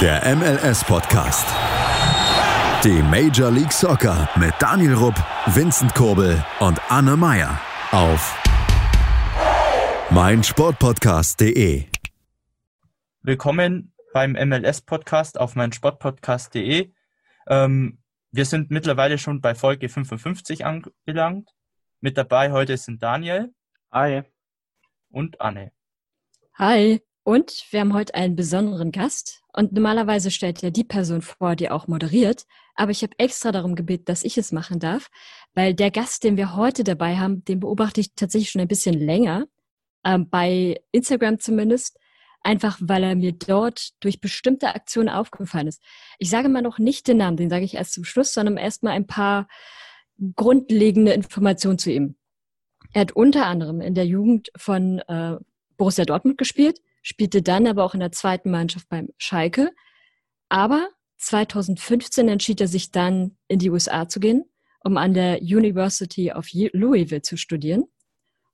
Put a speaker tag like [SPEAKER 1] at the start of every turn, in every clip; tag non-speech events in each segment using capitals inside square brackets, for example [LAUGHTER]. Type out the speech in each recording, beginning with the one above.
[SPEAKER 1] Der MLS-Podcast. Die Major League Soccer mit Daniel Rupp, Vincent Kurbel und Anne Meyer auf meinsportpodcast.de.
[SPEAKER 2] Willkommen beim MLS-Podcast auf meinsportpodcast.de. Ähm, wir sind mittlerweile schon bei Folge 55 angelangt. Mit dabei heute sind Daniel.
[SPEAKER 3] Hi.
[SPEAKER 2] Und Anne.
[SPEAKER 4] Hi. Und wir haben heute einen besonderen Gast. Und normalerweise stellt ja die Person vor, die auch moderiert. Aber ich habe extra darum gebeten, dass ich es machen darf, weil der Gast, den wir heute dabei haben, den beobachte ich tatsächlich schon ein bisschen länger, ähm, bei Instagram zumindest, einfach weil er mir dort durch bestimmte Aktionen aufgefallen ist. Ich sage mal noch nicht den Namen, den sage ich erst zum Schluss, sondern erstmal ein paar grundlegende Informationen zu ihm. Er hat unter anderem in der Jugend von äh, Borussia Dortmund gespielt, spielte dann aber auch in der zweiten Mannschaft beim Schalke. Aber 2015 entschied er sich dann, in die USA zu gehen, um an der University of Louisville zu studieren.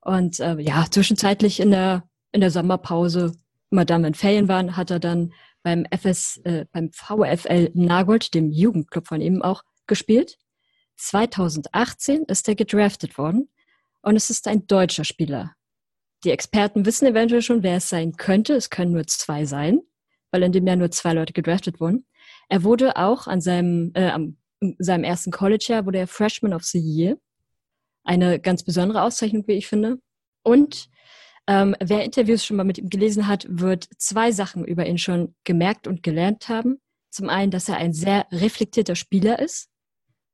[SPEAKER 4] Und äh, ja, zwischenzeitlich in der, in der Sommerpause, dann, wenn Ferien waren, hat er dann beim FS, äh, beim VfL Nagold, dem Jugendclub von ihm auch, gespielt. 2018 ist er gedraftet worden und es ist ein deutscher Spieler, die Experten wissen eventuell schon, wer es sein könnte. Es können nur zwei sein, weil in dem Jahr nur zwei Leute gedraftet wurden. Er wurde auch an seinem, äh, am, seinem ersten College-Jahr wurde er Freshman of the Year. Eine ganz besondere Auszeichnung, wie ich finde. Und ähm, wer Interviews schon mal mit ihm gelesen hat, wird zwei Sachen über ihn schon gemerkt und gelernt haben. Zum einen, dass er ein sehr reflektierter Spieler ist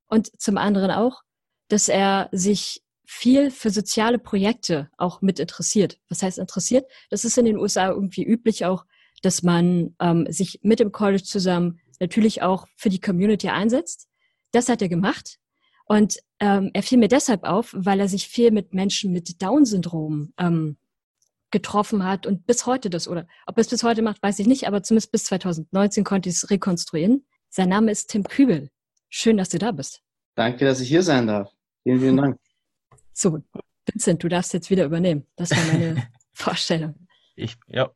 [SPEAKER 4] und zum anderen auch, dass er sich viel für soziale Projekte auch mit interessiert. Was heißt interessiert? Das ist in den USA irgendwie üblich auch, dass man ähm, sich mit dem College zusammen natürlich auch für die Community einsetzt. Das hat er gemacht. Und ähm, er fiel mir deshalb auf, weil er sich viel mit Menschen mit Down-Syndrom ähm, getroffen hat und bis heute das, oder ob er es bis heute macht, weiß ich nicht, aber zumindest bis 2019 konnte ich es rekonstruieren. Sein Name ist Tim Kübel. Schön, dass du da bist.
[SPEAKER 3] Danke, dass ich hier sein darf. Vielen, vielen Dank.
[SPEAKER 4] So, Vincent, du darfst jetzt wieder übernehmen. Das war meine [LAUGHS] Vorstellung.
[SPEAKER 2] Ich, ja.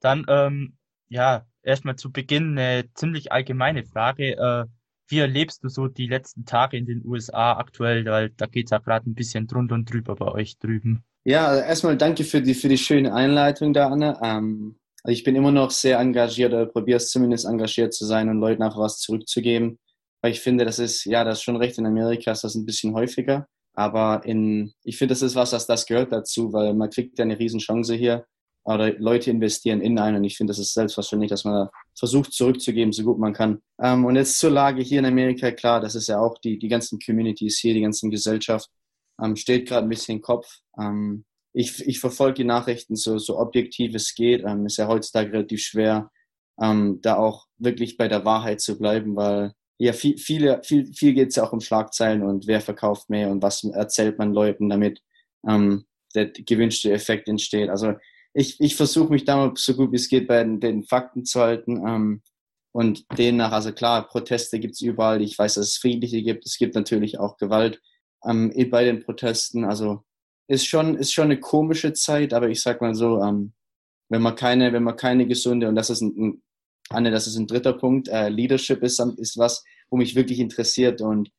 [SPEAKER 2] Dann, ähm, ja, erstmal zu Beginn eine ziemlich allgemeine Frage. Äh, wie erlebst du so die letzten Tage in den USA aktuell? Weil da geht es ja gerade ein bisschen drunter und drüber bei euch drüben.
[SPEAKER 3] Ja, also erstmal danke für die, für die schöne Einleitung da, Anne. Ähm, also ich bin immer noch sehr engagiert oder probiere es zumindest engagiert zu sein und Leuten einfach was zurückzugeben. Weil ich finde, das ist, ja, das ist schon recht in Amerika, ist das ein bisschen häufiger. Aber in, ich finde, das ist was, das, das gehört dazu, weil man kriegt ja eine Riesenchance hier. Oder Leute investieren in einen und ich finde, das ist selbstverständlich, dass man versucht zurückzugeben, so gut man kann. Ähm, und jetzt zur Lage hier in Amerika, klar, das ist ja auch die, die ganzen Communities hier, die ganzen Gesellschaft, ähm, steht gerade ein bisschen im Kopf. Ähm, ich, ich verfolge die Nachrichten so, so objektiv es geht. Ähm, ist ja heutzutage relativ schwer, ähm, da auch wirklich bei der Wahrheit zu bleiben, weil ja, viel, viele, viel, viel geht es ja auch um Schlagzeilen und wer verkauft mehr und was erzählt man Leuten, damit ähm, der gewünschte Effekt entsteht. Also ich, ich versuche mich da mal so gut wie es geht bei den, den Fakten zu halten ähm, und demnach, also klar, Proteste gibt es überall. Ich weiß, dass es friedliche gibt. Es gibt natürlich auch Gewalt ähm, bei den Protesten. Also ist schon, ist schon eine komische Zeit, aber ich sag mal so, ähm, wenn man keine, wenn man keine gesunde, und das ist ein, ein Anne, das ist ein dritter Punkt. Äh, Leadership ist, ist was, wo mich wirklich interessiert und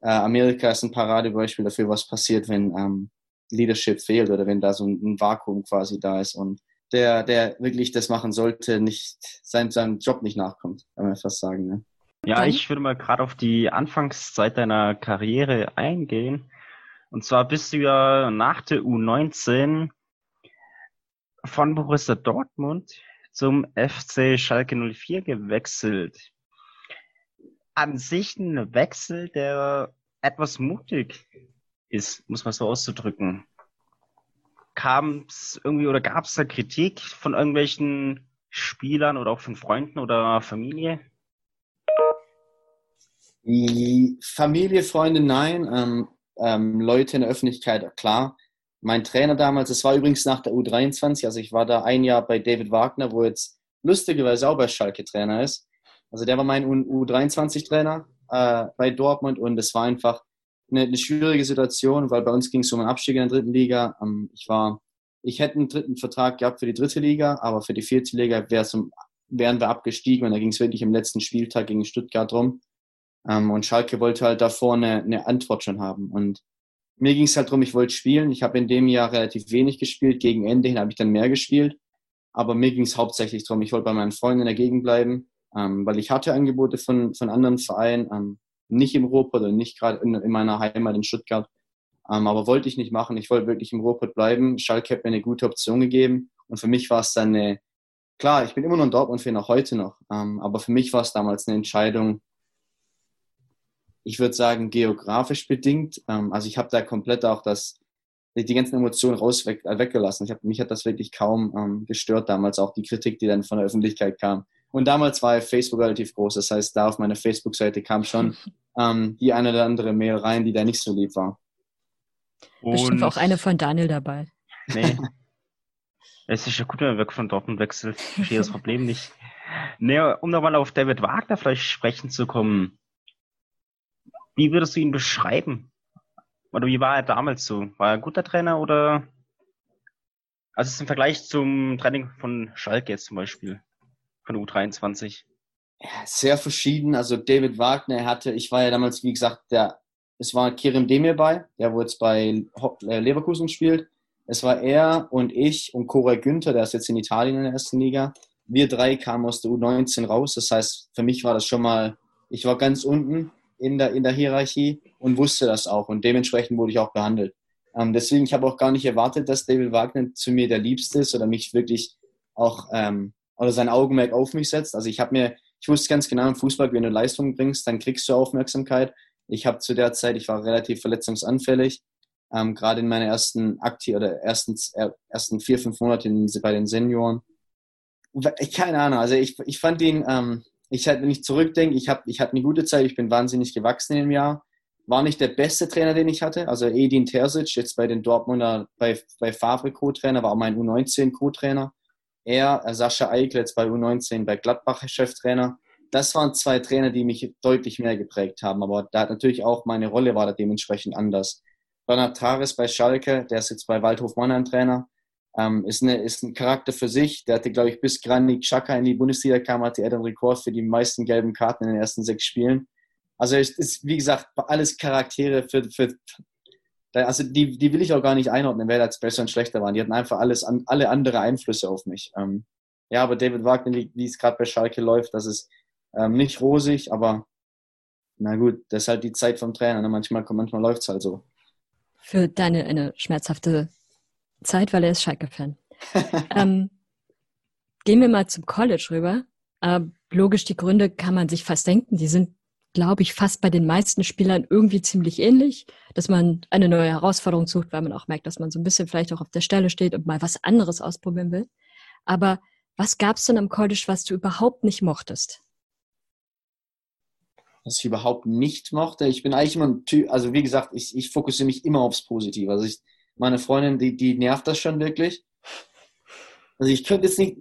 [SPEAKER 3] äh, Amerika ist ein Paradebeispiel dafür, was passiert, wenn ähm, Leadership fehlt oder wenn da so ein, ein, Vakuum quasi da ist und der, der wirklich das machen sollte, nicht sein, seinem Job nicht nachkommt, kann man fast sagen. Ne?
[SPEAKER 5] Ja, ich würde mal gerade auf die Anfangszeit deiner Karriere eingehen. Und zwar bist du ja nach der U19 von Borussia Dortmund zum FC Schalke 04 gewechselt. An sich ein Wechsel, der etwas mutig ist, muss man so auszudrücken. Kam es irgendwie oder gab es da Kritik von irgendwelchen Spielern oder auch von Freunden oder Familie?
[SPEAKER 3] Familie, Freunde, nein. Ähm, ähm, Leute in der Öffentlichkeit, klar mein Trainer damals, es war übrigens nach der U23, also ich war da ein Jahr bei David Wagner, wo jetzt lustigerweise auch bei Schalke Trainer ist. Also der war mein U23-Trainer äh, bei Dortmund und es war einfach eine, eine, schwierige Situation, weil bei uns ging es um einen Abstieg in der dritten Liga. Ähm, ich war, ich hätte einen dritten Vertrag gehabt für die dritte Liga, aber für die vierte Liga um wären wir abgestiegen und da ging es wirklich im letzten Spieltag gegen Stuttgart rum. Ähm, und Schalke wollte halt davor eine, eine Antwort schon haben. Und mir ging es halt darum, ich wollte spielen. Ich habe in dem Jahr relativ wenig gespielt. Gegen Ende hin habe ich dann mehr gespielt. Aber mir ging es hauptsächlich darum, ich wollte bei meinen Freunden in der Gegend bleiben, ähm, weil ich hatte Angebote von, von anderen Vereinen, ähm, nicht im Ruhrpott oder nicht gerade in, in, meiner Heimat in Stuttgart. Ähm, aber wollte ich nicht machen. Ich wollte wirklich im Ruhrpott bleiben. Schalke hat mir eine gute Option gegeben. Und für mich war es dann eine, klar, ich bin immer noch ein Dortmund-Fan, auch heute noch. Ähm, aber für mich war es damals eine Entscheidung, ich würde sagen, geografisch bedingt. Ähm, also ich habe da komplett auch das, die ganzen Emotionen raus weg, äh, weggelassen. Ich hab, mich hat das wirklich kaum ähm, gestört damals, auch die Kritik, die dann von der Öffentlichkeit kam. Und damals war Facebook relativ groß. Das heißt, da auf meiner Facebook-Seite kam schon [LAUGHS] ähm, die eine oder andere Mail rein, die da nicht so lieb war.
[SPEAKER 4] Bestimmt auch eine von Daniel dabei.
[SPEAKER 5] Nee. [LAUGHS] es ist ja gut, wenn man weg von Dortmund wechselt. Ich verstehe das [LAUGHS] Problem nicht. Nee, um nochmal auf David Wagner vielleicht sprechen zu kommen. Wie würdest du ihn beschreiben? Oder wie war er damals so? War er ein guter Trainer oder? Also im Vergleich zum Training von Schalke jetzt zum Beispiel, von U23.
[SPEAKER 3] Ja, sehr verschieden. Also David Wagner hatte, ich war ja damals, wie gesagt, der, es war Kirim Demir bei, der wo jetzt bei äh, Leverkusen spielt. Es war er und ich und Cora Günther, der ist jetzt in Italien in der ersten Liga. Wir drei kamen aus der U19 raus. Das heißt, für mich war das schon mal, ich war ganz unten in der, in der Hierarchie und wusste das auch und dementsprechend wurde ich auch behandelt. Ähm, deswegen, ich habe auch gar nicht erwartet, dass David Wagner zu mir der Liebste ist oder mich wirklich auch ähm, oder sein Augenmerk auf mich setzt. Also ich habe mir, ich wusste ganz genau im Fußball, wenn du Leistung bringst, dann kriegst du Aufmerksamkeit. Ich habe zu der Zeit, ich war relativ verletzungsanfällig, ähm, gerade in meinen ersten Akti oder ersten, äh, ersten vier, fünf Monaten bei den Senioren. Keine Ahnung, also ich, ich fand ihn, ähm, ich halt, wenn ich zurückdenke, ich, hab, ich hatte eine gute Zeit, ich bin wahnsinnig gewachsen im Jahr. War nicht der beste Trainer, den ich hatte. Also Edin Terzic, jetzt bei den Dortmunder, bei, bei Favre Co-Trainer, war auch mein U19 Co-Trainer. Er, äh, Sascha Eichel, jetzt bei U19 bei Gladbach Cheftrainer. Das waren zwei Trainer, die mich deutlich mehr geprägt haben. Aber da hat natürlich auch meine Rolle war da dementsprechend anders. Bernhard Tares bei Schalke, der ist jetzt bei Waldhof Mannheim Trainer. Ähm, ist, eine, ist ein Charakter für sich. Der hatte, glaube ich, bis Granit Xhaka in die Bundesliga kam, hatte er den Rekord für die meisten gelben Karten in den ersten sechs Spielen. Also es ist, wie gesagt, alles Charaktere für, für also die, die will ich auch gar nicht einordnen, wer jetzt besser und schlechter waren. Die hatten einfach alles, alle andere Einflüsse auf mich. Ähm, ja, aber David Wagner, wie, wie es gerade bei Schalke läuft, das ist ähm, nicht rosig, aber na gut, das ist halt die Zeit vom Trainer. Ne? Manchmal, manchmal läuft es halt so.
[SPEAKER 4] Für deine eine schmerzhafte Zeit, weil er ist Schalke-Fan. ähm, gehen wir mal zum College rüber. Äh, logisch, die Gründe kann man sich fast denken. Die sind, glaube ich, fast bei den meisten Spielern irgendwie ziemlich ähnlich, dass man eine neue Herausforderung sucht, weil man auch merkt, dass man so ein bisschen vielleicht auch auf der Stelle steht und mal was anderes ausprobieren will. Aber was gab es denn am College, was du überhaupt nicht mochtest?
[SPEAKER 3] Was ich überhaupt nicht mochte. Ich bin eigentlich immer ein Typ, also wie gesagt, ich, ich fokussiere mich immer aufs Positive. Also ich, meine Freundin, die, die nervt das schon wirklich. Also ich könnte jetzt nicht,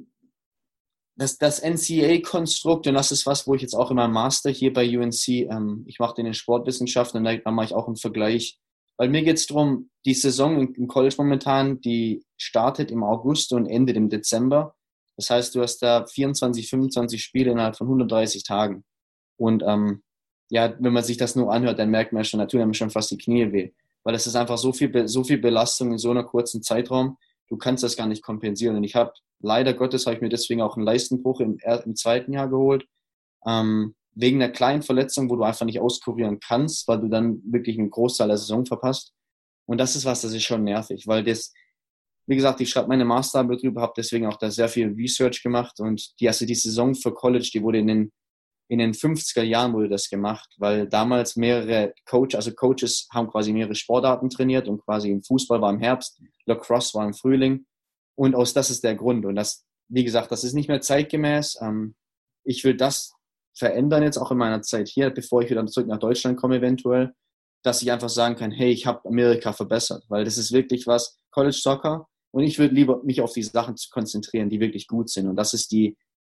[SPEAKER 3] das, das NCAA-Konstrukt, und das ist was, wo ich jetzt auch in meinem Master hier bei UNC, ähm, ich mache den in Sportwissenschaften und da mache ich auch einen Vergleich. Weil mir geht es darum, die Saison im College momentan, die startet im August und endet im Dezember. Das heißt, du hast da 24, 25 Spiele innerhalb von 130 Tagen. Und ähm, ja, wenn man sich das nur anhört, dann merkt man schon, natürlich haben schon fast die Knie weh weil es ist einfach so viel, so viel Belastung in so einer kurzen Zeitraum. Du kannst das gar nicht kompensieren. Und ich habe, leider Gottes, habe ich mir deswegen auch einen Leistenbruch im, im zweiten Jahr geholt. Ähm, wegen einer kleinen Verletzung, wo du einfach nicht auskurieren kannst, weil du dann wirklich einen Großteil der Saison verpasst. Und das ist was, das ist schon nervig, weil das, wie gesagt, ich schreibe meine Masterarbeit drüber, habe deswegen auch da sehr viel Research gemacht und die, also die Saison für College, die wurde in den in den 50er Jahren wurde das gemacht, weil damals mehrere Coaches, also Coaches haben quasi mehrere Sportarten trainiert und quasi im Fußball war im Herbst, Lacrosse war im Frühling. Und aus das ist der Grund. Und das, wie gesagt, das ist nicht mehr zeitgemäß. Ähm, ich will das verändern jetzt auch in meiner Zeit hier, bevor ich wieder zurück nach Deutschland komme eventuell, dass ich einfach sagen kann, hey, ich habe Amerika verbessert, weil das ist wirklich was College Soccer. Und ich würde lieber mich auf die Sachen konzentrieren, die wirklich gut sind. Und das ist die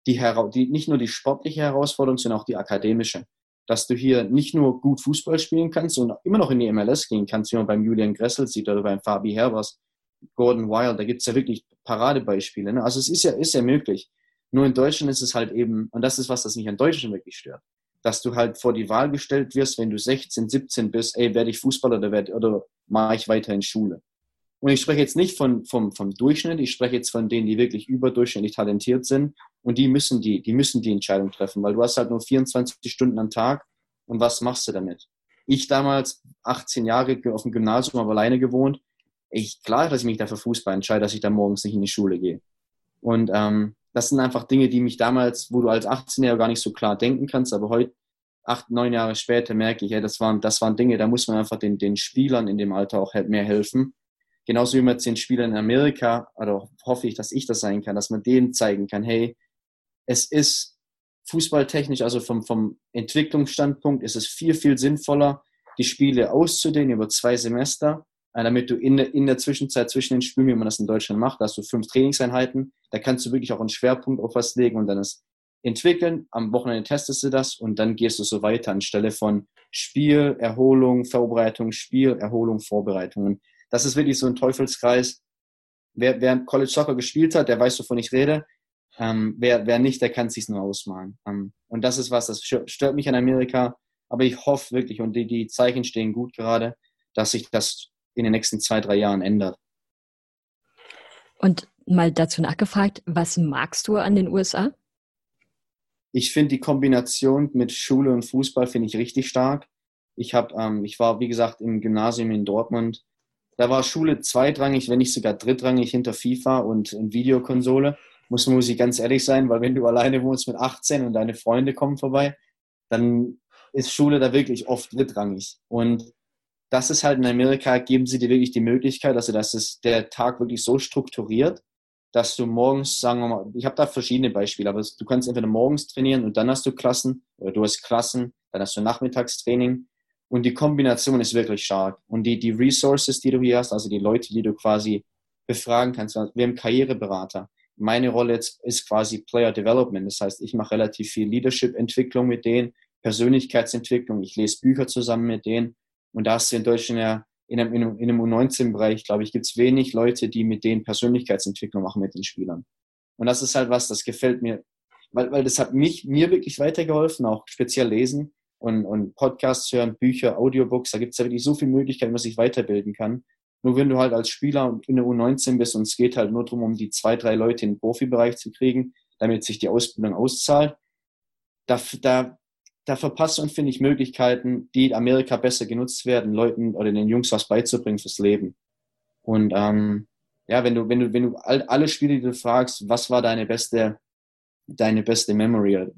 [SPEAKER 3] die, die, nicht nur die sportliche Herausforderung, sondern auch die akademische. Dass du hier nicht nur gut Fußball spielen kannst und immer noch in die MLS gehen kannst, wie man beim Julian Gressel sieht oder beim Fabi Herbers, Gordon Wild, da gibt es ja wirklich Paradebeispiele. Ne? Also es ist ja, ist ja möglich. Nur in Deutschland ist es halt eben, und das ist was, das mich an Deutschland wirklich stört, dass du halt vor die Wahl gestellt wirst, wenn du 16, 17 bist, ey, werde ich Fußballer oder, oder mache ich weiter in Schule? Und ich spreche jetzt nicht von, vom, vom Durchschnitt, ich spreche jetzt von denen, die wirklich überdurchschnittlich talentiert sind. Und die müssen die, die müssen die Entscheidung treffen, weil du hast halt nur 24 Stunden am Tag. Und was machst du damit? Ich damals, 18 Jahre auf dem Gymnasium, aber alleine gewohnt. Ich, klar, dass ich mich dafür Fußball entscheide, dass ich da morgens nicht in die Schule gehe. Und ähm, das sind einfach Dinge, die mich damals, wo du als 18-Jähriger gar nicht so klar denken kannst, aber heute, acht, neun Jahre später, merke ich, ja, das waren, das waren Dinge, da muss man einfach den, den Spielern in dem Alter auch mehr helfen genauso wie man jetzt den Spielern in Amerika, oder hoffe ich, dass ich das sein kann, dass man denen zeigen kann, hey, es ist fußballtechnisch, also vom, vom Entwicklungsstandpunkt, ist es viel, viel sinnvoller, die Spiele auszudehnen über zwei Semester, äh, damit du in der, in der Zwischenzeit zwischen den Spielen, wie man das in Deutschland macht, hast du fünf Trainingseinheiten, da kannst du wirklich auch einen Schwerpunkt auf was legen und dann es entwickeln, am Wochenende testest du das und dann gehst du so weiter anstelle von Spiel, Erholung, Vorbereitung, Spiel, Erholung, Vorbereitung das ist wirklich so ein Teufelskreis. Wer, wer College Soccer gespielt hat, der weiß, wovon ich rede. Ähm, wer, wer nicht, der kann es sich nur ausmalen. Ähm, und das ist was, das stört mich in Amerika. Aber ich hoffe wirklich, und die, die Zeichen stehen gut gerade, dass sich das in den nächsten zwei, drei Jahren ändert.
[SPEAKER 4] Und mal dazu nachgefragt, was magst du an den USA?
[SPEAKER 3] Ich finde die Kombination mit Schule und Fußball finde ich richtig stark. Ich habe, ähm, ich war wie gesagt im Gymnasium in Dortmund da war Schule zweitrangig, wenn nicht sogar drittrangig hinter FIFA und, und Videokonsole. Muss, muss ich ganz ehrlich sein, weil wenn du alleine wohnst mit 18 und deine Freunde kommen vorbei, dann ist Schule da wirklich oft drittrangig. Und das ist halt in Amerika, geben sie dir wirklich die Möglichkeit, also dass es der Tag wirklich so strukturiert, dass du morgens, sagen wir mal, ich habe da verschiedene Beispiele, aber du kannst entweder morgens trainieren und dann hast du Klassen, oder du hast Klassen, dann hast du Nachmittagstraining und die Kombination ist wirklich stark. Und die, die Resources, die du hier hast, also die Leute, die du quasi befragen kannst, wir haben Karriereberater. Meine Rolle jetzt ist quasi Player Development. Das heißt, ich mache relativ viel Leadership-Entwicklung mit denen, Persönlichkeitsentwicklung. Ich lese Bücher zusammen mit denen. Und da hast du in Deutschland ja in einem, in einem, in einem U19-Bereich, glaube ich, gibt es wenig Leute, die mit denen Persönlichkeitsentwicklung machen mit den Spielern. Und das ist halt was, das gefällt mir, weil, weil das hat mich, mir wirklich weitergeholfen, auch speziell lesen, und, und Podcasts hören, Bücher, Audiobooks, da gibt es ja wirklich so viele Möglichkeiten, was ich weiterbilden kann. Nur wenn du halt als Spieler in der U19 bist und es geht halt nur darum, um die zwei, drei Leute in den Profibereich zu kriegen, damit sich die Ausbildung auszahlt, da, da, da verpasst man, finde ich, Möglichkeiten, die in Amerika besser genutzt werden, Leuten oder den Jungs was beizubringen fürs Leben. Und ähm, ja, wenn du, wenn du, wenn du all, alle Spiele, die du fragst, was war deine beste, deine beste Memory,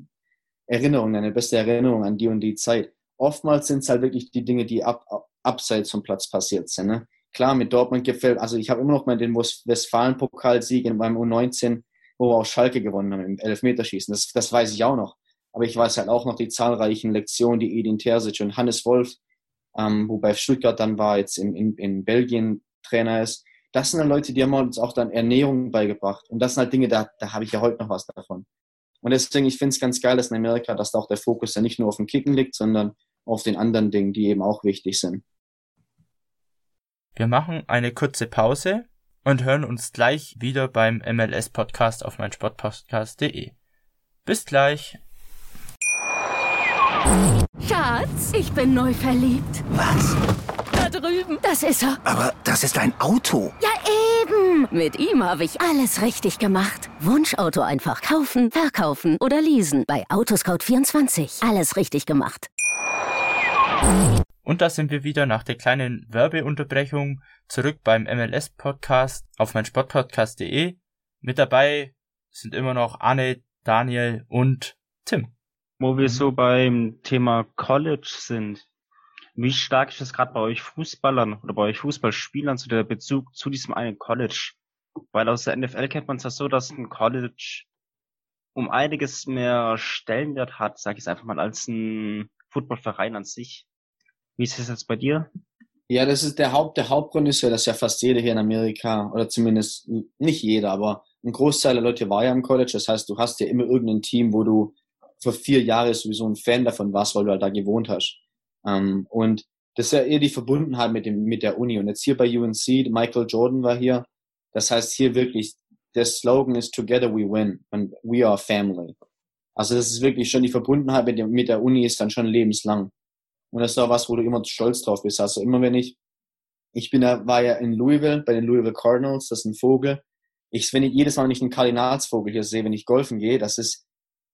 [SPEAKER 3] Erinnerung, deine beste Erinnerung an die und die Zeit. Oftmals sind es halt wirklich die Dinge, die ab, abseits vom Platz passiert sind. Ne? Klar, mit Dortmund gefällt, also ich habe immer noch mal den Westfalen-Pokalsieg beim U19, wo wir auch Schalke gewonnen haben im Elfmeterschießen. Das, das weiß ich auch noch. Aber ich weiß halt auch noch die zahlreichen Lektionen, die Edin Terzic und Hannes Wolf, ähm, wo bei Stuttgart dann war, jetzt in, in, in Belgien Trainer ist. Das sind dann Leute, die haben uns auch dann Ernährung beigebracht. Und das sind halt Dinge, da, da habe ich ja heute noch was davon. Und deswegen, ich finde es ganz geil, dass in Amerika, dass da auch der Fokus ja nicht nur auf dem Kicken liegt, sondern auf den anderen Dingen, die eben auch wichtig sind.
[SPEAKER 2] Wir machen eine kurze Pause und hören uns gleich wieder beim MLS-Podcast auf meinsportpodcast.de. Bis gleich.
[SPEAKER 6] Schatz, ich bin neu verliebt.
[SPEAKER 7] Was?
[SPEAKER 6] Da drüben. Das ist er.
[SPEAKER 7] Aber das ist ein Auto.
[SPEAKER 6] Ja, eben. Mit ihm habe ich alles richtig gemacht. Wunschauto einfach kaufen, verkaufen oder leasen. Bei Autoscout24. Alles richtig gemacht.
[SPEAKER 2] Und da sind wir wieder nach der kleinen Werbeunterbrechung zurück beim MLS-Podcast auf meinsportpodcast.de. Mit dabei sind immer noch Anne, Daniel und Tim.
[SPEAKER 5] Wo wir so beim Thema College sind. Wie stark ist das gerade bei euch Fußballern oder bei euch Fußballspielern zu der Bezug zu diesem einen College? Weil aus der NFL kennt man es ja so, dass ein College um einiges mehr Stellenwert hat, sage ich es einfach mal, als ein Footballverein an sich. Wie ist das jetzt bei dir?
[SPEAKER 3] Ja, das ist der Haupt, der Hauptgrund ist ja, dass ja fast jeder hier in Amerika, oder zumindest nicht jeder, aber ein Großteil der Leute war ja im College. Das heißt, du hast ja immer irgendein Team, wo du für vier Jahre sowieso ein Fan davon warst, weil du halt da gewohnt hast. Ähm, und das ist ja eher die Verbundenheit mit dem, mit der Uni. Und jetzt hier bei UNC, Michael Jordan war hier. Das heißt hier wirklich der Slogan ist Together we win und we are family. Also das ist wirklich schon die Verbundenheit mit der, mit der Uni ist dann schon lebenslang. Und das ist auch was, wo du immer stolz drauf bist. Also immer wenn ich, ich bin da, war ja in Louisville bei den Louisville Cardinals, das ist ein Vogel. Ich, wenn ich jedes Mal, wenn ich einen Kardinalsvogel hier sehe, wenn ich golfen gehe, das ist,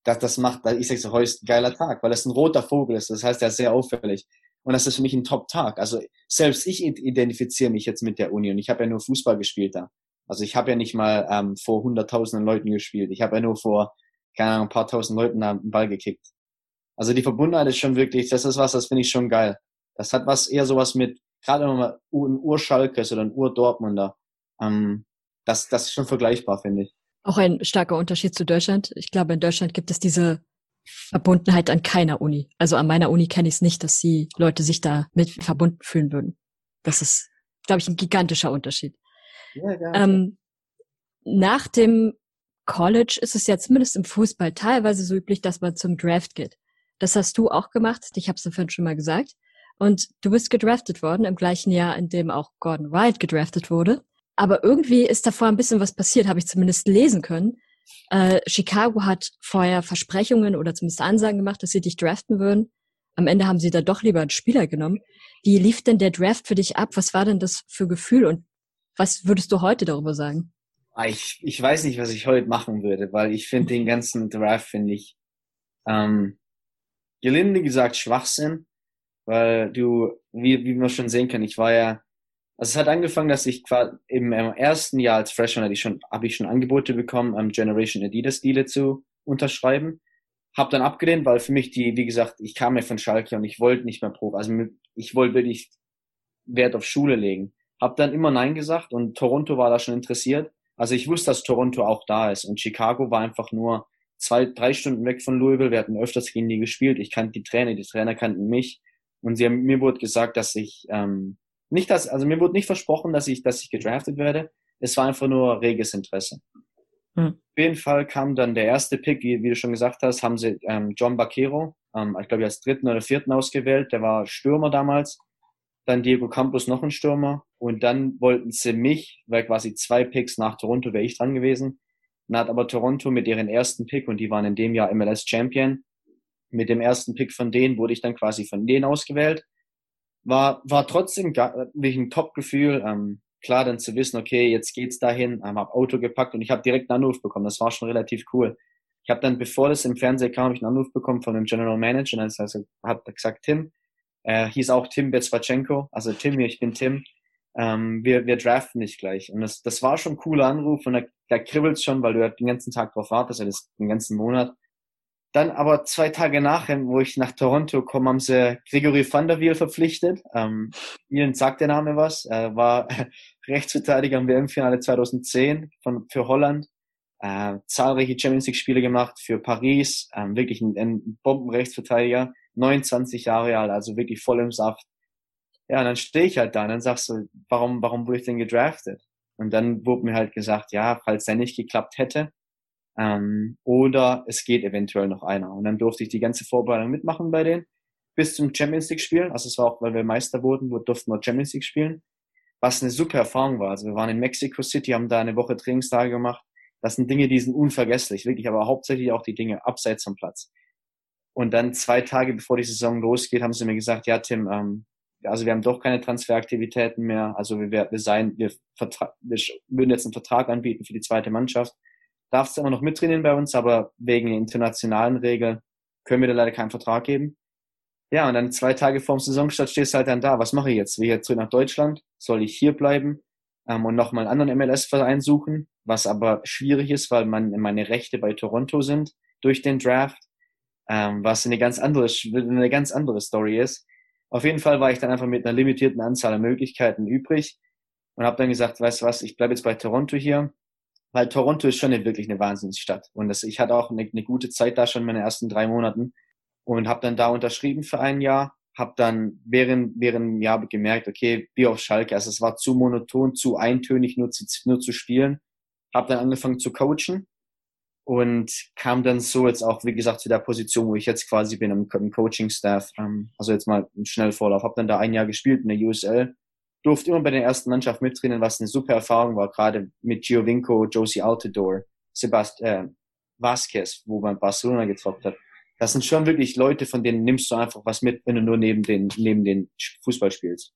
[SPEAKER 3] das, das macht, ich sag so, heute ist ein geiler Tag, weil das ein roter Vogel ist. Das heißt, der ist sehr auffällig. Und das ist für mich ein Top-Tag. Also selbst ich identifiziere mich jetzt mit der Uni und ich habe ja nur Fußball gespielt da. Also ich habe ja nicht mal ähm, vor hunderttausenden Leuten gespielt. Ich habe ja nur vor, keine Ahnung, ein paar tausend Leuten einen Ball gekickt. Also die Verbundenheit ist schon wirklich, das ist was, das finde ich schon geil. Das hat was eher sowas mit, gerade wenn man ein Urschalke ist oder ein Ur-Dortmunder, ähm, das, das ist schon vergleichbar, finde ich.
[SPEAKER 4] Auch ein starker Unterschied zu Deutschland. Ich glaube, in Deutschland gibt es diese Verbundenheit an keiner Uni. Also an meiner Uni kenne ich es nicht, dass die Leute sich da mit verbunden fühlen würden. Das ist, glaube ich, ein gigantischer Unterschied. Ja. Ähm, nach dem College ist es ja zumindest im Fußball teilweise so üblich, dass man zum Draft geht. Das hast du auch gemacht. Ich habe es vorhin schon mal gesagt. Und du bist gedraftet worden im gleichen Jahr, in dem auch Gordon Wright gedraftet wurde. Aber irgendwie ist davor ein bisschen was passiert, habe ich zumindest lesen können. Äh, Chicago hat vorher Versprechungen oder zumindest Ansagen gemacht, dass sie dich draften würden. Am Ende haben sie da doch lieber einen Spieler genommen. Wie lief denn der Draft für dich ab? Was war denn das für Gefühl und was würdest du heute darüber sagen?
[SPEAKER 3] Ah, ich, ich weiß nicht, was ich heute machen würde, weil ich finde den ganzen Draft, finde ich, ähm, gelinde gesagt Schwachsinn, weil du, wie, wie man schon sehen kann, ich war ja, also es hat angefangen, dass ich im, ersten Jahr als Freshman hatte ich schon, habe ich schon Angebote bekommen, um Generation Adidas Deale zu unterschreiben. Hab dann abgelehnt, weil für mich die, wie gesagt, ich kam ja von Schalke und ich wollte nicht mehr Profi, also ich wollte wirklich Wert auf Schule legen. Hab dann immer Nein gesagt und Toronto war da schon interessiert. Also ich wusste, dass Toronto auch da ist und Chicago war einfach nur zwei, drei Stunden weg von Louisville. Wir hatten öfters gegen die gespielt. Ich kannte die Trainer, die Trainer kannten mich und sie haben, mir wurde gesagt, dass ich ähm, nicht das, also mir wurde nicht versprochen, dass ich, dass ich gedraftet werde. Es war einfach nur reges Interesse. Hm. Auf jeden Fall kam dann der erste Pick, wie, wie du schon gesagt hast, haben sie ähm, John Baquero, ähm, ich glaube, als dritten oder vierten ausgewählt. Der war Stürmer damals. Dann Diego Campos noch ein Stürmer. Und dann wollten sie mich, weil quasi zwei Picks nach Toronto wäre ich dran gewesen. Dann hat aber Toronto mit ihren ersten Pick, und die waren in dem Jahr MLS Champion, mit dem ersten Pick von denen wurde ich dann quasi von denen ausgewählt war, war trotzdem wirklich ein Top-Gefühl. Ähm, klar, dann zu wissen, okay, jetzt geht's dahin, ähm, hab Auto gepackt und ich habe direkt einen Anruf bekommen. Das war schon relativ cool. Ich habe dann, bevor das im Fernsehen kam, ich einen Anruf bekommen von dem General Manager. Und also hat gesagt, Tim, äh, hieß auch Tim Bezwatschenko, also Tim, ich bin Tim. Ähm, wir, wir draften dich gleich. Und das, das war schon ein cooler Anruf und da, da kribbelt's schon, weil du ja den ganzen Tag drauf wartest, das, den ganzen Monat. Dann aber zwei Tage nachher, wo ich nach Toronto komme, haben sie Gregory van der Wiel verpflichtet. Ähm, Ihnen sagt der Name was. Er war [LAUGHS] Rechtsverteidiger im WM-Finale 2010 von, für Holland. Äh, zahlreiche Champions League-Spiele gemacht für Paris. Ähm, wirklich ein, ein Bombenrechtsverteidiger. 29 Jahre alt, also wirklich voll im Saft. Ja, und dann stehe ich halt da und dann sagst du, warum, warum wurde ich denn gedraftet? Und dann wurde mir halt gesagt, ja, falls der nicht geklappt hätte, ähm, oder es geht eventuell noch einer. Und dann durfte ich die ganze Vorbereitung mitmachen bei denen bis zum Champions League spielen. Also es war auch, weil wir Meister wurden, durften wir Champions League spielen. Was eine super Erfahrung war. Also wir waren in Mexico City, haben da eine Woche Trainingstage gemacht. Das sind Dinge, die sind unvergesslich, wirklich, aber hauptsächlich auch die Dinge abseits vom Platz. Und dann zwei Tage bevor die Saison losgeht, haben sie mir gesagt, ja Tim, ähm, also wir haben doch keine Transferaktivitäten mehr. Also wir, wir, sein, wir, wir würden jetzt einen Vertrag anbieten für die zweite Mannschaft darfst du immer noch mittrainieren bei uns, aber wegen der internationalen Regeln können wir dir leider keinen Vertrag geben. Ja, und dann zwei Tage vorm Saisonstart stehst du halt dann da. Was mache ich jetzt? Will ich jetzt zurück nach Deutschland? Soll ich hier bleiben ähm, und nochmal einen anderen MLS-Verein suchen? Was aber schwierig ist, weil man, meine Rechte bei Toronto sind durch den Draft, ähm, was eine ganz andere, eine ganz andere Story ist. Auf jeden Fall war ich dann einfach mit einer limitierten Anzahl an Möglichkeiten übrig und habe dann gesagt, weißt du was, ich bleibe jetzt bei Toronto hier weil Toronto ist schon eine, wirklich eine Wahnsinnsstadt. Und das, ich hatte auch eine, eine gute Zeit da schon in meinen ersten drei Monaten und habe dann da unterschrieben für ein Jahr. Habe dann während, während dem Jahr gemerkt, okay, wie auf Schalke, also es war zu monoton, zu eintönig, nur zu, nur zu spielen. Habe dann angefangen zu coachen und kam dann so jetzt auch, wie gesagt, zu der Position, wo ich jetzt quasi bin im, im Coaching-Staff. Ähm, also jetzt mal einen Schnellvorlauf. Habe dann da ein Jahr gespielt in der USL durfte immer bei der ersten Mannschaft mittrainieren, was eine super Erfahrung war, gerade mit Giovinco, Josie Altidore, Sebastian äh, Vasquez, wo man Barcelona gezockt hat. Das sind schon wirklich Leute, von denen nimmst du einfach was mit, wenn du nur neben den, neben den Fußball spielst.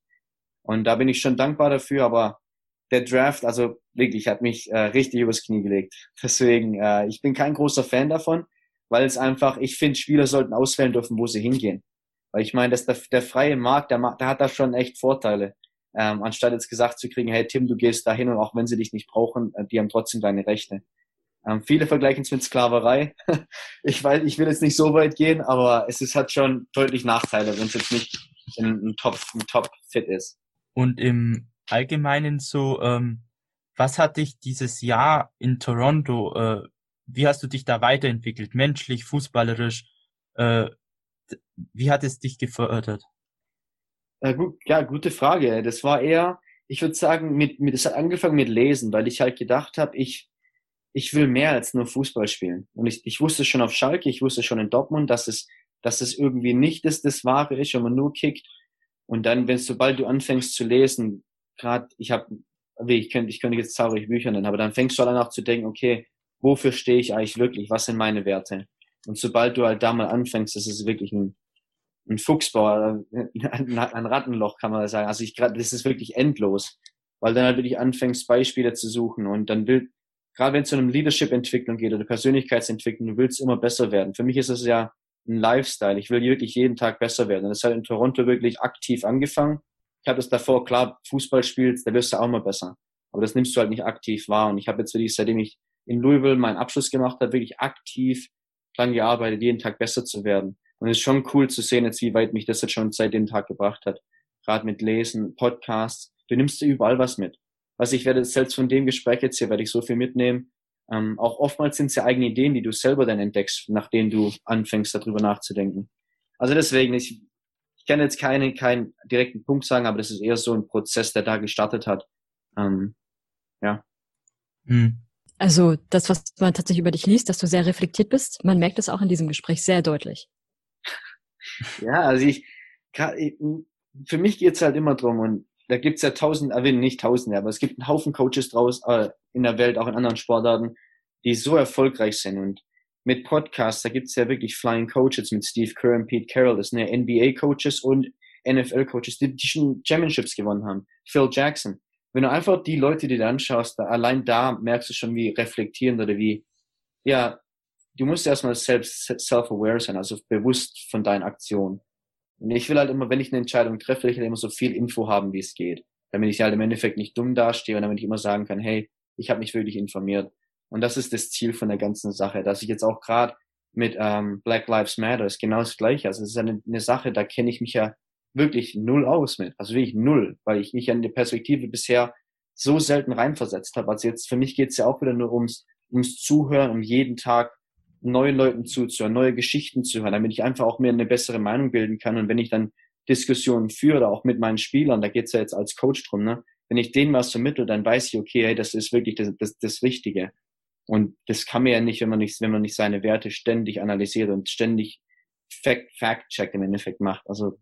[SPEAKER 3] Und da bin ich schon dankbar dafür, aber der Draft, also wirklich, hat mich äh, richtig übers Knie gelegt. [LAUGHS] Deswegen, äh, ich bin kein großer Fan davon, weil es einfach, ich finde, Spieler sollten auswählen dürfen, wo sie hingehen. Weil ich meine, dass der, der freie Markt, der, der hat da schon echt Vorteile. Ähm, anstatt jetzt gesagt zu kriegen, hey Tim, du gehst dahin und auch wenn sie dich nicht brauchen, äh, die haben trotzdem deine Rechte. Ähm, viele vergleichen es mit Sklaverei. [LAUGHS] ich weiß, ich will jetzt nicht so weit gehen, aber es ist, hat schon deutlich Nachteile, wenn es jetzt nicht ein, Top, ein Top Fit ist.
[SPEAKER 2] Und im Allgemeinen so, ähm, was hat dich dieses Jahr in Toronto, äh, wie hast du dich da weiterentwickelt, menschlich, fußballerisch? Äh, wie hat es dich gefördert?
[SPEAKER 3] Äh, ja, gute Frage. Das war eher, ich würde sagen, mit, mit, es hat angefangen mit Lesen, weil ich halt gedacht habe, ich, ich will mehr als nur Fußball spielen. Und ich, ich wusste schon auf Schalke, ich wusste schon in Dortmund, dass es, dass es irgendwie nicht das, das Wahre ist, wenn man nur kickt. Und dann, wenn sobald du anfängst zu lesen, gerade, ich habe, ich könnte, ich könnte jetzt zahlreiche Bücher nennen, aber dann fängst du an auch zu denken, okay, wofür stehe ich eigentlich wirklich? Was sind meine Werte? Und sobald du halt da mal anfängst, das ist wirklich ein, ein Fuchsbau, ein, ein Rattenloch, kann man sagen. Also ich gerade, das ist wirklich endlos, weil dann halt wirklich anfängst, Beispiele zu suchen und dann will, gerade wenn es zu einem Leadership-Entwicklung geht oder Persönlichkeitsentwicklung, du willst immer besser werden. Für mich ist es ja ein Lifestyle. Ich will wirklich jeden Tag besser werden. Und das hat in Toronto wirklich aktiv angefangen. Ich habe das davor, klar, Fußball spielst, da wirst du auch mal besser. Aber das nimmst du halt nicht aktiv wahr. Und ich habe jetzt wirklich, seitdem ich in Louisville meinen Abschluss gemacht habe, wirklich aktiv dran gearbeitet, jeden Tag besser zu werden. Und es ist schon cool zu sehen, jetzt wie weit mich das jetzt schon seit dem Tag gebracht hat. Gerade mit Lesen, Podcasts. Du nimmst dir überall was mit. Was ich werde selbst von dem Gespräch jetzt hier werde ich so viel mitnehmen. Ähm, auch oftmals sind es ja eigene Ideen, die du selber dann entdeckst, nachdem du anfängst, darüber nachzudenken. Also deswegen, ich, ich kann jetzt keine, keinen direkten Punkt sagen, aber das ist eher so ein Prozess, der da gestartet hat. Ähm, ja.
[SPEAKER 4] Hm. Also das, was man tatsächlich über dich liest, dass du sehr reflektiert bist, man merkt es auch in diesem Gespräch sehr deutlich.
[SPEAKER 3] Ja, also ich, für mich geht's halt immer drum und da gibt's ja tausend, äh, nicht tausende, aber es gibt einen Haufen Coaches draus äh, in der Welt, auch in anderen Sportarten, die so erfolgreich sind und mit Podcasts, da gibt's ja wirklich Flying Coaches mit Steve Kerr und Pete Carroll, das sind ja NBA-Coaches und NFL-Coaches, die, die schon Championships gewonnen haben. Phil Jackson. Wenn du einfach die Leute, die du anschaust, da, allein da merkst du schon, wie reflektierend oder wie, ja, du musst erstmal selbst self-aware sein, also bewusst von deinen Aktionen. Und ich will halt immer, wenn ich eine Entscheidung treffe, will ich halt immer so viel Info haben, wie es geht. Damit ich halt im Endeffekt nicht dumm dastehe und damit ich immer sagen kann, hey, ich habe mich wirklich informiert. Und das ist das Ziel von der ganzen Sache, dass ich jetzt auch gerade mit ähm, Black Lives Matter ist genau das gleiche. Also es ist eine, eine Sache, da kenne ich mich ja wirklich null aus mit. Also wirklich null, weil ich mich an die Perspektive bisher so selten reinversetzt habe. Also jetzt für mich geht's ja auch wieder nur ums, ums Zuhören, um jeden Tag neuen Leuten zuzuhören, neue Geschichten zu hören, damit ich einfach auch mir eine bessere Meinung bilden kann. Und wenn ich dann Diskussionen führe, auch mit meinen Spielern, da geht's ja jetzt als Coach drum, ne? wenn ich denen was vermittle, dann weiß ich, okay, hey, das ist wirklich das, das, das Richtige. Und das kann man ja nicht, wenn man nicht, wenn man nicht seine Werte ständig analysiert und ständig Fact, Fact-Check im Endeffekt macht, also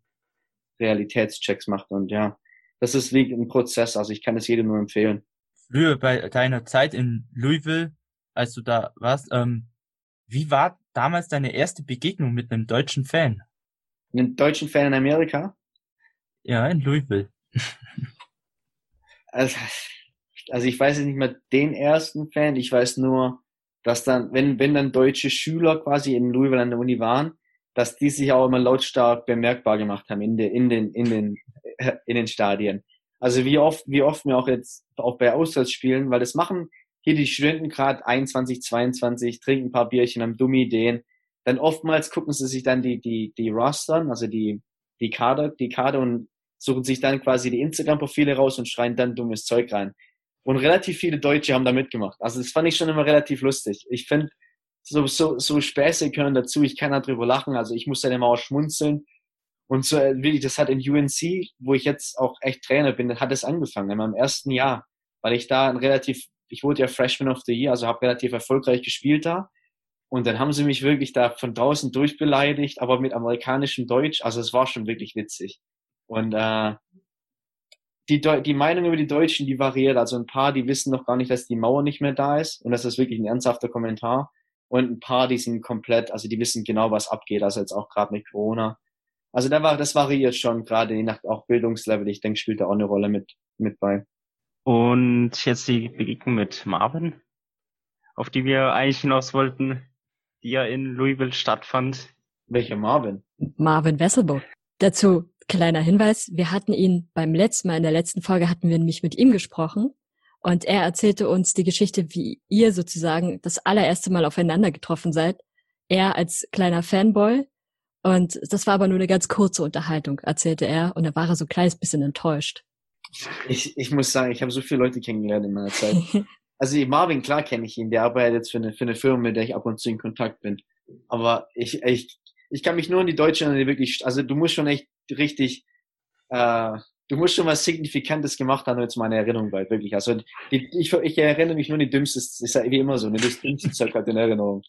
[SPEAKER 3] Realitätschecks macht. Und ja, das ist wie ein Prozess. Also ich kann es jedem nur empfehlen.
[SPEAKER 2] Früher bei deiner Zeit in Louisville, als du da warst, ähm, wie war damals deine erste Begegnung mit einem deutschen Fan?
[SPEAKER 3] Einem deutschen Fan in Amerika?
[SPEAKER 2] Ja, in Louisville. [LAUGHS]
[SPEAKER 3] also, also ich weiß jetzt nicht mehr den ersten Fan, ich weiß nur, dass dann, wenn, wenn dann deutsche Schüler quasi in Louisville an der Uni waren, dass die sich auch immer lautstark bemerkbar gemacht haben in, de, in, den, in, den, [LAUGHS] in den Stadien. Also wie oft, wie oft mir auch jetzt auch bei Auswärtsspielen, weil das machen hier die Studenten gerade 21, 22, trinken ein paar Bierchen, haben dumme Ideen. Dann oftmals gucken sie sich dann die, die, die Rostern, also die, die Kader, die Kader und suchen sich dann quasi die Instagram-Profile raus und schreien dann dummes Zeug rein. Und relativ viele Deutsche haben da mitgemacht. Also das fand ich schon immer relativ lustig. Ich finde, so, so, so Späße gehören dazu. Ich kann darüber lachen. Also ich muss dann immer auch schmunzeln. Und so, äh, wirklich, das hat in UNC, wo ich jetzt auch echt Trainer bin, hat es angefangen, in meinem ersten Jahr. Weil ich da ein relativ, ich wurde ja Freshman of the Year, also habe relativ erfolgreich gespielt da. Und dann haben sie mich wirklich da von draußen durchbeleidigt, aber mit amerikanischem Deutsch. Also es war schon wirklich witzig. Und äh, die, die Meinung über die Deutschen, die variiert. Also ein paar, die wissen noch gar nicht, dass die Mauer nicht mehr da ist. Und das ist wirklich ein ernsthafter Kommentar. Und ein paar, die sind komplett, also die wissen genau, was abgeht. Also jetzt auch gerade mit Corona. Also da war, das variiert schon, gerade je nach auch Bildungslevel. Ich denke, spielt da auch eine Rolle mit, mit bei.
[SPEAKER 5] Und jetzt die Begegnung mit Marvin, auf die wir eigentlich hinaus wollten, die ja in Louisville stattfand.
[SPEAKER 3] Welcher Marvin?
[SPEAKER 4] Marvin Wesselburg. Dazu kleiner Hinweis, wir hatten ihn beim letzten Mal, in der letzten Folge hatten wir nämlich mit ihm gesprochen und er erzählte uns die Geschichte, wie ihr sozusagen das allererste Mal aufeinander getroffen seid. Er als kleiner Fanboy und das war aber nur eine ganz kurze Unterhaltung, erzählte er und da war er so ein kleines bisschen enttäuscht.
[SPEAKER 3] Ich, ich muss sagen, ich habe so viele Leute kennengelernt in meiner Zeit. Also Marvin, klar kenne ich ihn, der arbeitet jetzt für eine, für eine Firma, mit der ich ab und zu in Kontakt bin. Aber ich, ich, ich kann mich nur an die Deutschen, die wirklich, also du musst schon echt richtig, äh, du musst schon was Signifikantes gemacht haben, damit meine Erinnerung bleibt, wirklich. Also die, ich, ich erinnere mich nur an die dümmste, ist ja wie immer so, ne, das dümmste Zeug halt in Erinnerung.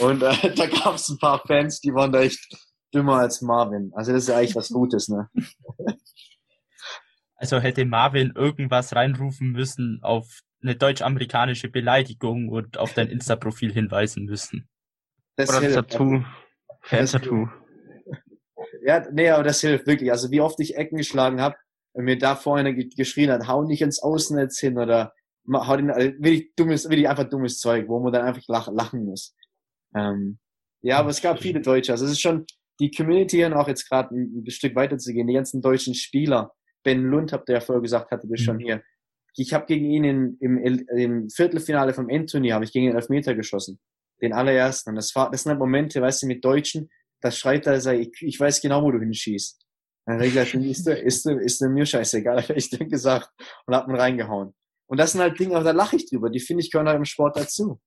[SPEAKER 3] Und äh, [LAUGHS] da gab es ein paar Fans, die waren da echt dümmer als Marvin. Also das ist ja eigentlich was Gutes, ne?
[SPEAKER 2] Also hätte Marvin irgendwas reinrufen müssen auf eine deutsch-amerikanische Beleidigung und auf dein Insta-Profil hinweisen müssen.
[SPEAKER 3] Das
[SPEAKER 5] Oder das
[SPEAKER 3] hilft.
[SPEAKER 5] Tattoo. Fan-Tattoo.
[SPEAKER 3] Ja, nee, aber das hilft wirklich. Also wie oft ich Ecken geschlagen habe und mir da vorne ge geschrien hat, hau nicht ins Außennetz hin oder hau den, also wirklich dummes, wirklich einfach dummes Zeug, wo man dann einfach lach, lachen muss. Ähm, ja, aber es gab viele Deutsche. Also es ist schon die Community und auch jetzt gerade ein, ein Stück weiter zu gehen, die ganzen deutschen Spieler. Ben Lund, habt ihr ja vorher gesagt, hatte das schon
[SPEAKER 2] Mhm.
[SPEAKER 3] hier. Ich habe gegen ihn in, im, im Viertelfinale vom Endturnier habe ich gegen den Elfmeter geschossen. Den allerersten. Und das war, das sind halt Momente, weißt du, mit Deutschen, da schreit er, sagt, ich, ich weiß genau, wo du hinschießt. Dann hat er gesagt, ist, du, ist, du, ist du mir scheißegal, [LAUGHS] hab ich dann gesagt und hat man reingehauen. Und das sind halt Dinge, aber da lache ich drüber. Die finde ich gehören halt im Sport dazu.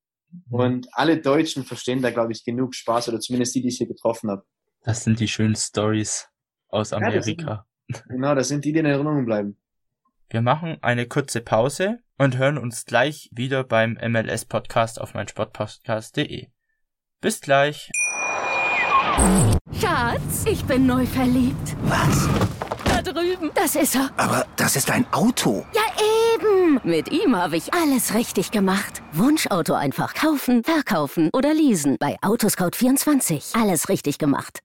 [SPEAKER 3] Und alle Deutschen verstehen da, glaube ich, genug Spaß, oder zumindest die, die ich hier getroffen habe.
[SPEAKER 2] Das sind die schönen Stories aus
[SPEAKER 3] Ja,
[SPEAKER 2] Amerika.
[SPEAKER 3] Genau, das sind die, die in Erinnerung bleiben.
[SPEAKER 2] Wir machen eine kurze Pause und hören uns gleich wieder beim MLS-Podcast auf meinsportpodcast.de. Bis gleich.
[SPEAKER 6] Schatz, ich bin neu verliebt.
[SPEAKER 7] Was?
[SPEAKER 6] Da drüben. Das ist er.
[SPEAKER 7] Aber das ist ein Auto.
[SPEAKER 6] Ja, eben. Mit ihm habe ich alles richtig gemacht. Wunschauto einfach kaufen, verkaufen oder leasen. Bei Autoscout24. Alles richtig gemacht.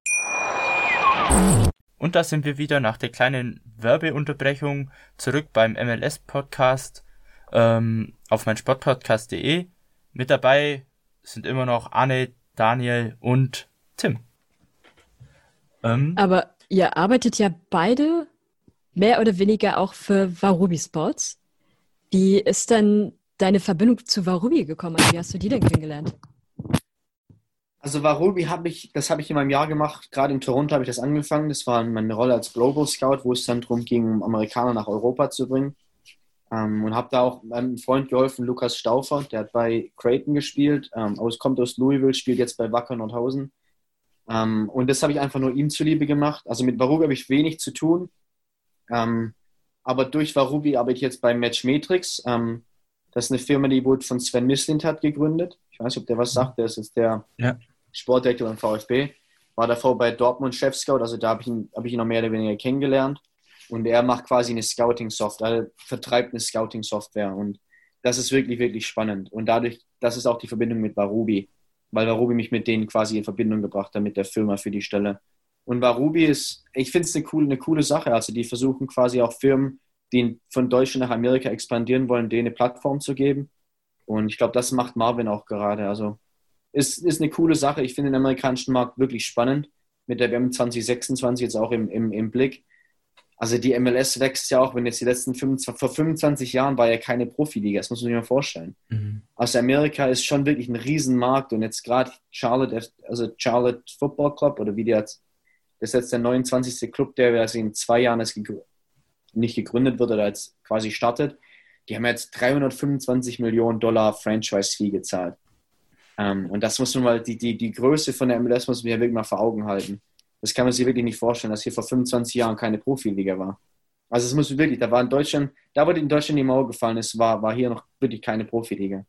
[SPEAKER 2] Und da sind wir wieder nach der kleinen Werbeunterbrechung zurück beim MLS-Podcast ähm, auf meinsportpodcast.de. Mit dabei sind immer noch Anne, Daniel und Tim. Ähm,
[SPEAKER 4] Aber ihr arbeitet ja beide mehr oder weniger auch für Warubi Sports. Wie ist dann deine Verbindung zu Warubi gekommen? Wie hast du die denn kennengelernt?
[SPEAKER 3] Also Warubi habe ich, das habe ich in meinem Jahr gemacht. Gerade in Toronto habe ich das angefangen. Das war meine Rolle als Global Scout, wo es dann darum ging, Amerikaner nach Europa zu bringen. Ähm, und habe da auch einem Freund geholfen, Lukas Stauffer, der hat bei Creighton gespielt, ähm, aus, kommt aus Louisville, spielt jetzt bei Wacker Nordhausen. Ähm, und das habe ich einfach nur ihm zuliebe gemacht. Also mit Warubi habe ich wenig zu tun. Ähm, aber durch Warubi arbeite ich jetzt bei Matchmetrics. Ähm, das ist eine Firma, die wurde von Sven Mislint hat gegründet. Ich weiß nicht, ob der was sagt. Der ist jetzt der
[SPEAKER 2] Ja.
[SPEAKER 3] Sportdirektor beim VfB. War davor bei Dortmund Chef-Scout, also da habe ich, ihn, hab ich ihn noch mehr oder weniger kennengelernt. Und er macht quasi eine Scouting-Software, also vertreibt eine Scouting-Software. Und das ist wirklich, wirklich spannend. Und dadurch, das ist auch die Verbindung mit Varubi, weil Varubi mich mit denen quasi in Verbindung gebracht hat, mit der Firma für die Stelle. Und Varubi ist, ich finde es eine coole, eine coole Sache. Also die versuchen quasi auch Firmen, die von Deutschland nach Amerika expandieren wollen, denen eine Plattform zu geben. Und ich glaube, das macht Marvin auch gerade. Also ist, ist eine coole Sache. Ich finde den amerikanischen Markt wirklich spannend. Mit der WM 2026 jetzt auch im, im, im Blick. Also die MLS wächst ja auch, wenn jetzt die letzten 25, vor 25 Jahren war ja keine Profiliga, das muss man sich mal vorstellen.
[SPEAKER 2] mhm.
[SPEAKER 3] Also Amerika ist schon wirklich ein Riesenmarkt und jetzt gerade Charlotte, also Charlotte Football Club oder wie die jetzt, das ist jetzt der 29. Club, der also in zwei Jahren jetzt nicht gegründet wird oder jetzt quasi startet. Die haben jetzt 325 Millionen Dollar Franchise-Fee gezahlt. Ähm, und das muss man mal, die, die, die Größe von der MLS muss man ja wirklich mal vor Augen halten. Das kann man sich wirklich nicht vorstellen, dass hier vor 25 Jahren keine Profiliga war. Also es muss wirklich, da war in Deutschland, da wo in Deutschland die Mauer gefallen ist, war, war hier noch wirklich keine Profiliga.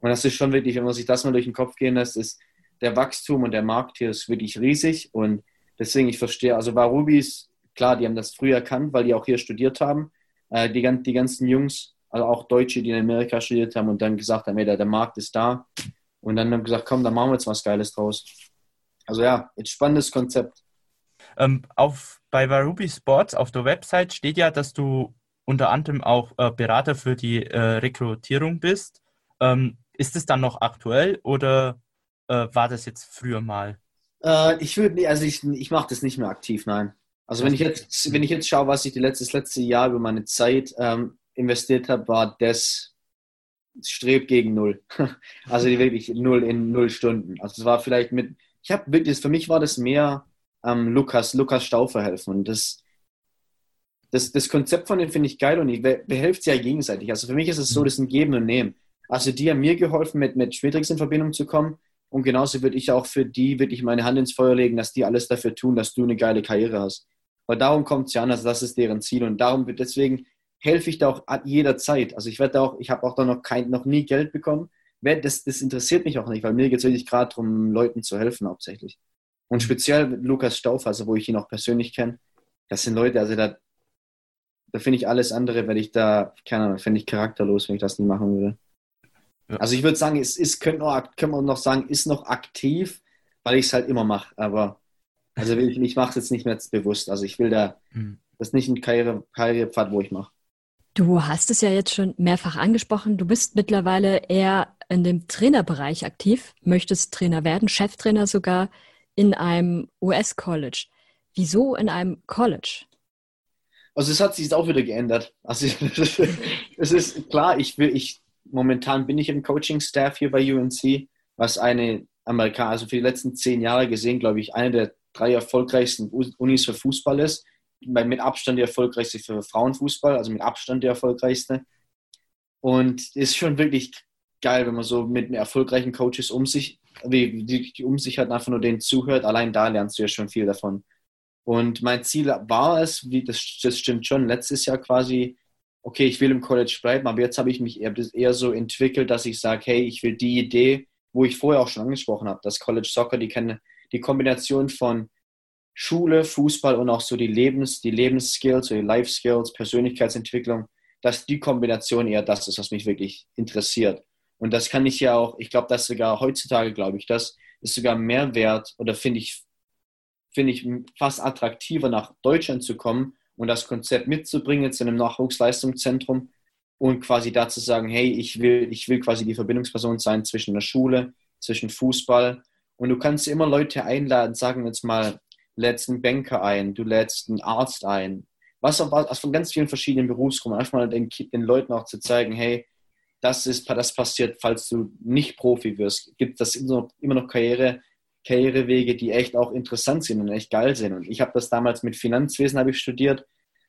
[SPEAKER 3] Und das ist schon wirklich, wenn man sich das mal durch den Kopf gehen lässt, ist der Wachstum und der Markt hier ist wirklich riesig und deswegen, ich verstehe, also Varubi ist, klar, die haben das früher erkannt, weil die auch hier studiert haben. äh, die, die ganzen Jungs, also auch Deutsche, die in Amerika studiert haben und dann gesagt haben, hey, der, der Markt ist da. Und dann haben gesagt, komm, dann machen wir jetzt was Geiles draus. Also ja, ein spannendes Konzept.
[SPEAKER 2] Ähm, auf, bei Varubi Sports auf der Website steht ja, dass du unter anderem auch äh, Berater für die äh, Rekrutierung bist. Ähm, ist es dann noch aktuell oder äh, war das jetzt früher mal?
[SPEAKER 3] Äh, ich würde, also ich, ich mache das nicht mehr aktiv, nein. Also wenn ich jetzt, wenn ich jetzt schaue, was ich die letzte, das letzte Jahr über meine Zeit ähm, investiert habe, war das strebt gegen null. [LAUGHS] Also wirklich null in null Stunden. Also es war vielleicht mit, ich habe wirklich, für mich war das mehr ähm, Lukas, Lukas Stauffer helfen. Und das, das, das Konzept von dem finde ich geil und ich behelft ja gegenseitig. Also für mich ist es so, das ist ein Geben und Nehmen. Also die haben mir geholfen, mit, mit Schmidrix in Verbindung zu kommen. Und genauso würde ich auch für die wirklich meine Hand ins Feuer legen, dass die alles dafür tun, dass du eine geile Karriere hast. Weil darum kommt es ja an, also das ist deren Ziel. Und darum, deswegen helfe ich da auch jederzeit. Also ich werde auch, ich habe auch da noch kein, noch nie Geld bekommen. Das, das interessiert mich auch nicht, weil mir geht es wirklich gerade darum, Leuten zu helfen hauptsächlich. Und speziell mit Lukas Stauf, also wo ich ihn auch persönlich kenne, das sind Leute, also da, da finde ich alles andere, wenn ich da, keine Ahnung, finde ich charakterlos, wenn ich das nie machen würde. Ja. Also ich würde sagen, es ist, können wir noch sagen, ist noch aktiv, weil ich es halt immer mache. Aber also ich, ich mache es jetzt nicht mehr bewusst. Also ich will da, mhm. das ist nicht ein Karriere, Karrierepfad, wo ich mache.
[SPEAKER 4] Du hast es ja jetzt schon mehrfach angesprochen. Du bist mittlerweile eher in dem Trainerbereich aktiv, möchtest Trainer werden, Cheftrainer sogar in einem US-College. Wieso in einem College?
[SPEAKER 3] Also es hat sich auch wieder geändert. Also [LAUGHS] es ist klar, ich will, ich momentan bin ich im Coaching-Staff hier bei UNC, was eine Amerikaner, also für die letzten zehn Jahre gesehen, glaube ich, eine der drei erfolgreichsten Unis für Fußball ist mit Abstand die erfolgreichste für Frauenfußball, also mit Abstand die erfolgreichste. Und ist schon wirklich geil, wenn man so mit erfolgreichen Coaches um sich, die, die um sich hat, einfach nur denen zuhört. Allein da lernst du ja schon viel davon. Und mein Ziel war es, wie das, das stimmt schon, letztes Jahr quasi, okay, ich will im College bleiben, aber jetzt habe ich mich eher, eher so entwickelt, dass ich sage, hey, ich will die Idee, wo ich vorher auch schon angesprochen habe, das College Soccer, die die Kombination von Schule, Fußball und auch so die Lebens, die Lebensskills, so die Life Skills, Persönlichkeitsentwicklung, dass die Kombination eher das ist, was mich wirklich interessiert. Und das kann ich ja auch, ich glaube, dass sogar heutzutage, glaube ich, das ist sogar mehr wert oder finde ich, finde ich fast attraktiver, nach Deutschland zu kommen und das Konzept mitzubringen zu einem Nachwuchsleistungszentrum und quasi da zu sagen, hey, ich will, ich will quasi die Verbindungsperson sein zwischen der Schule, zwischen Fußball. Und du kannst immer Leute einladen, sagen jetzt mal, lädst einen Banker ein, du lädst einen Arzt ein. Was, was von ganz vielen verschiedenen Berufsgruppen. Einfach den, den Leuten auch zu zeigen, hey, das ist, das passiert, falls du nicht Profi wirst. Gibt das immer noch, Karriere, Karrierewege, die echt auch interessant sind und echt geil sind. Und ich habe das damals mit Finanzwesen ich studiert.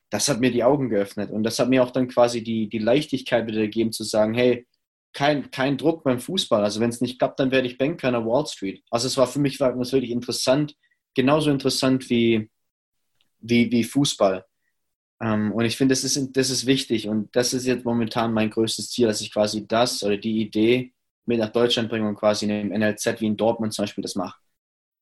[SPEAKER 3] Das hat mir die Augen geöffnet und das hat mir auch dann quasi die, die Leichtigkeit wieder gegeben zu sagen, hey, kein, kein Druck beim Fußball. Also wenn es nicht klappt, dann werde ich Banker an der Wall Street. Also es war für mich war das wirklich interessant, genauso interessant wie, wie, wie Fußball. Ähm, und ich finde, das ist, das ist wichtig und das ist jetzt momentan mein größtes Ziel, dass ich quasi das oder die Idee mit nach Deutschland bringe und quasi in dem NLZ wie in Dortmund zum Beispiel das mache.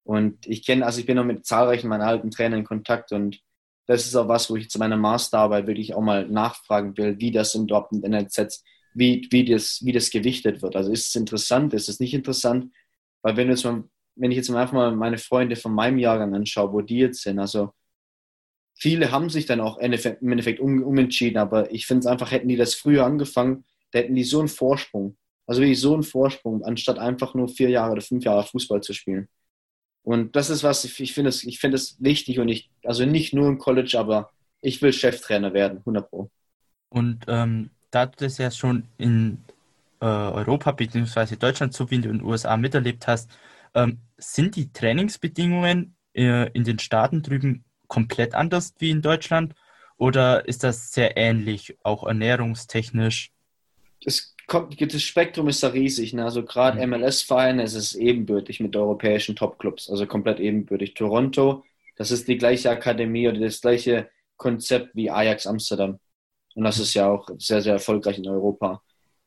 [SPEAKER 3] Und ich kenne, also ich bin noch mit zahlreichen meiner alten Trainern in Kontakt und das ist auch was, wo ich zu meiner Masterarbeit wirklich auch mal nachfragen will, wie das in Dortmund NLZ, wie, wie, das, wie das gewichtet wird. Also ist es interessant, ist es nicht interessant? Weil wenn du jetzt mal wenn ich jetzt einfach mal meine Freunde von meinem Jahrgang anschaue, wo die jetzt sind, also viele haben sich dann auch im Endeffekt um, umentschieden, aber ich finde es einfach, hätten die das früher angefangen, da hätten die so einen Vorsprung. Also wirklich so einen Vorsprung, anstatt einfach nur vier Jahre oder fünf Jahre Fußball zu spielen. Und das ist was, ich finde es, es wichtig und ich, also nicht nur im College, aber ich will Cheftrainer werden, 100 Pro.
[SPEAKER 2] Und ähm, da du das ja schon in äh, Europa bzw. Deutschland sowie in den USA miterlebt hast, ähm, sind die Trainingsbedingungen äh, in den Staaten drüben komplett anders wie in Deutschland oder ist das sehr ähnlich, auch ernährungstechnisch?
[SPEAKER 3] Das, kommt, das Spektrum ist da riesig. Ne? Also gerade mhm. MLS-Vereine ist es ebenbürtig mit europäischen Topclubs, also komplett ebenbürtig. Toronto, das ist die gleiche Akademie oder das gleiche Konzept wie Ajax Amsterdam. Und das ist ja auch sehr, sehr erfolgreich in Europa.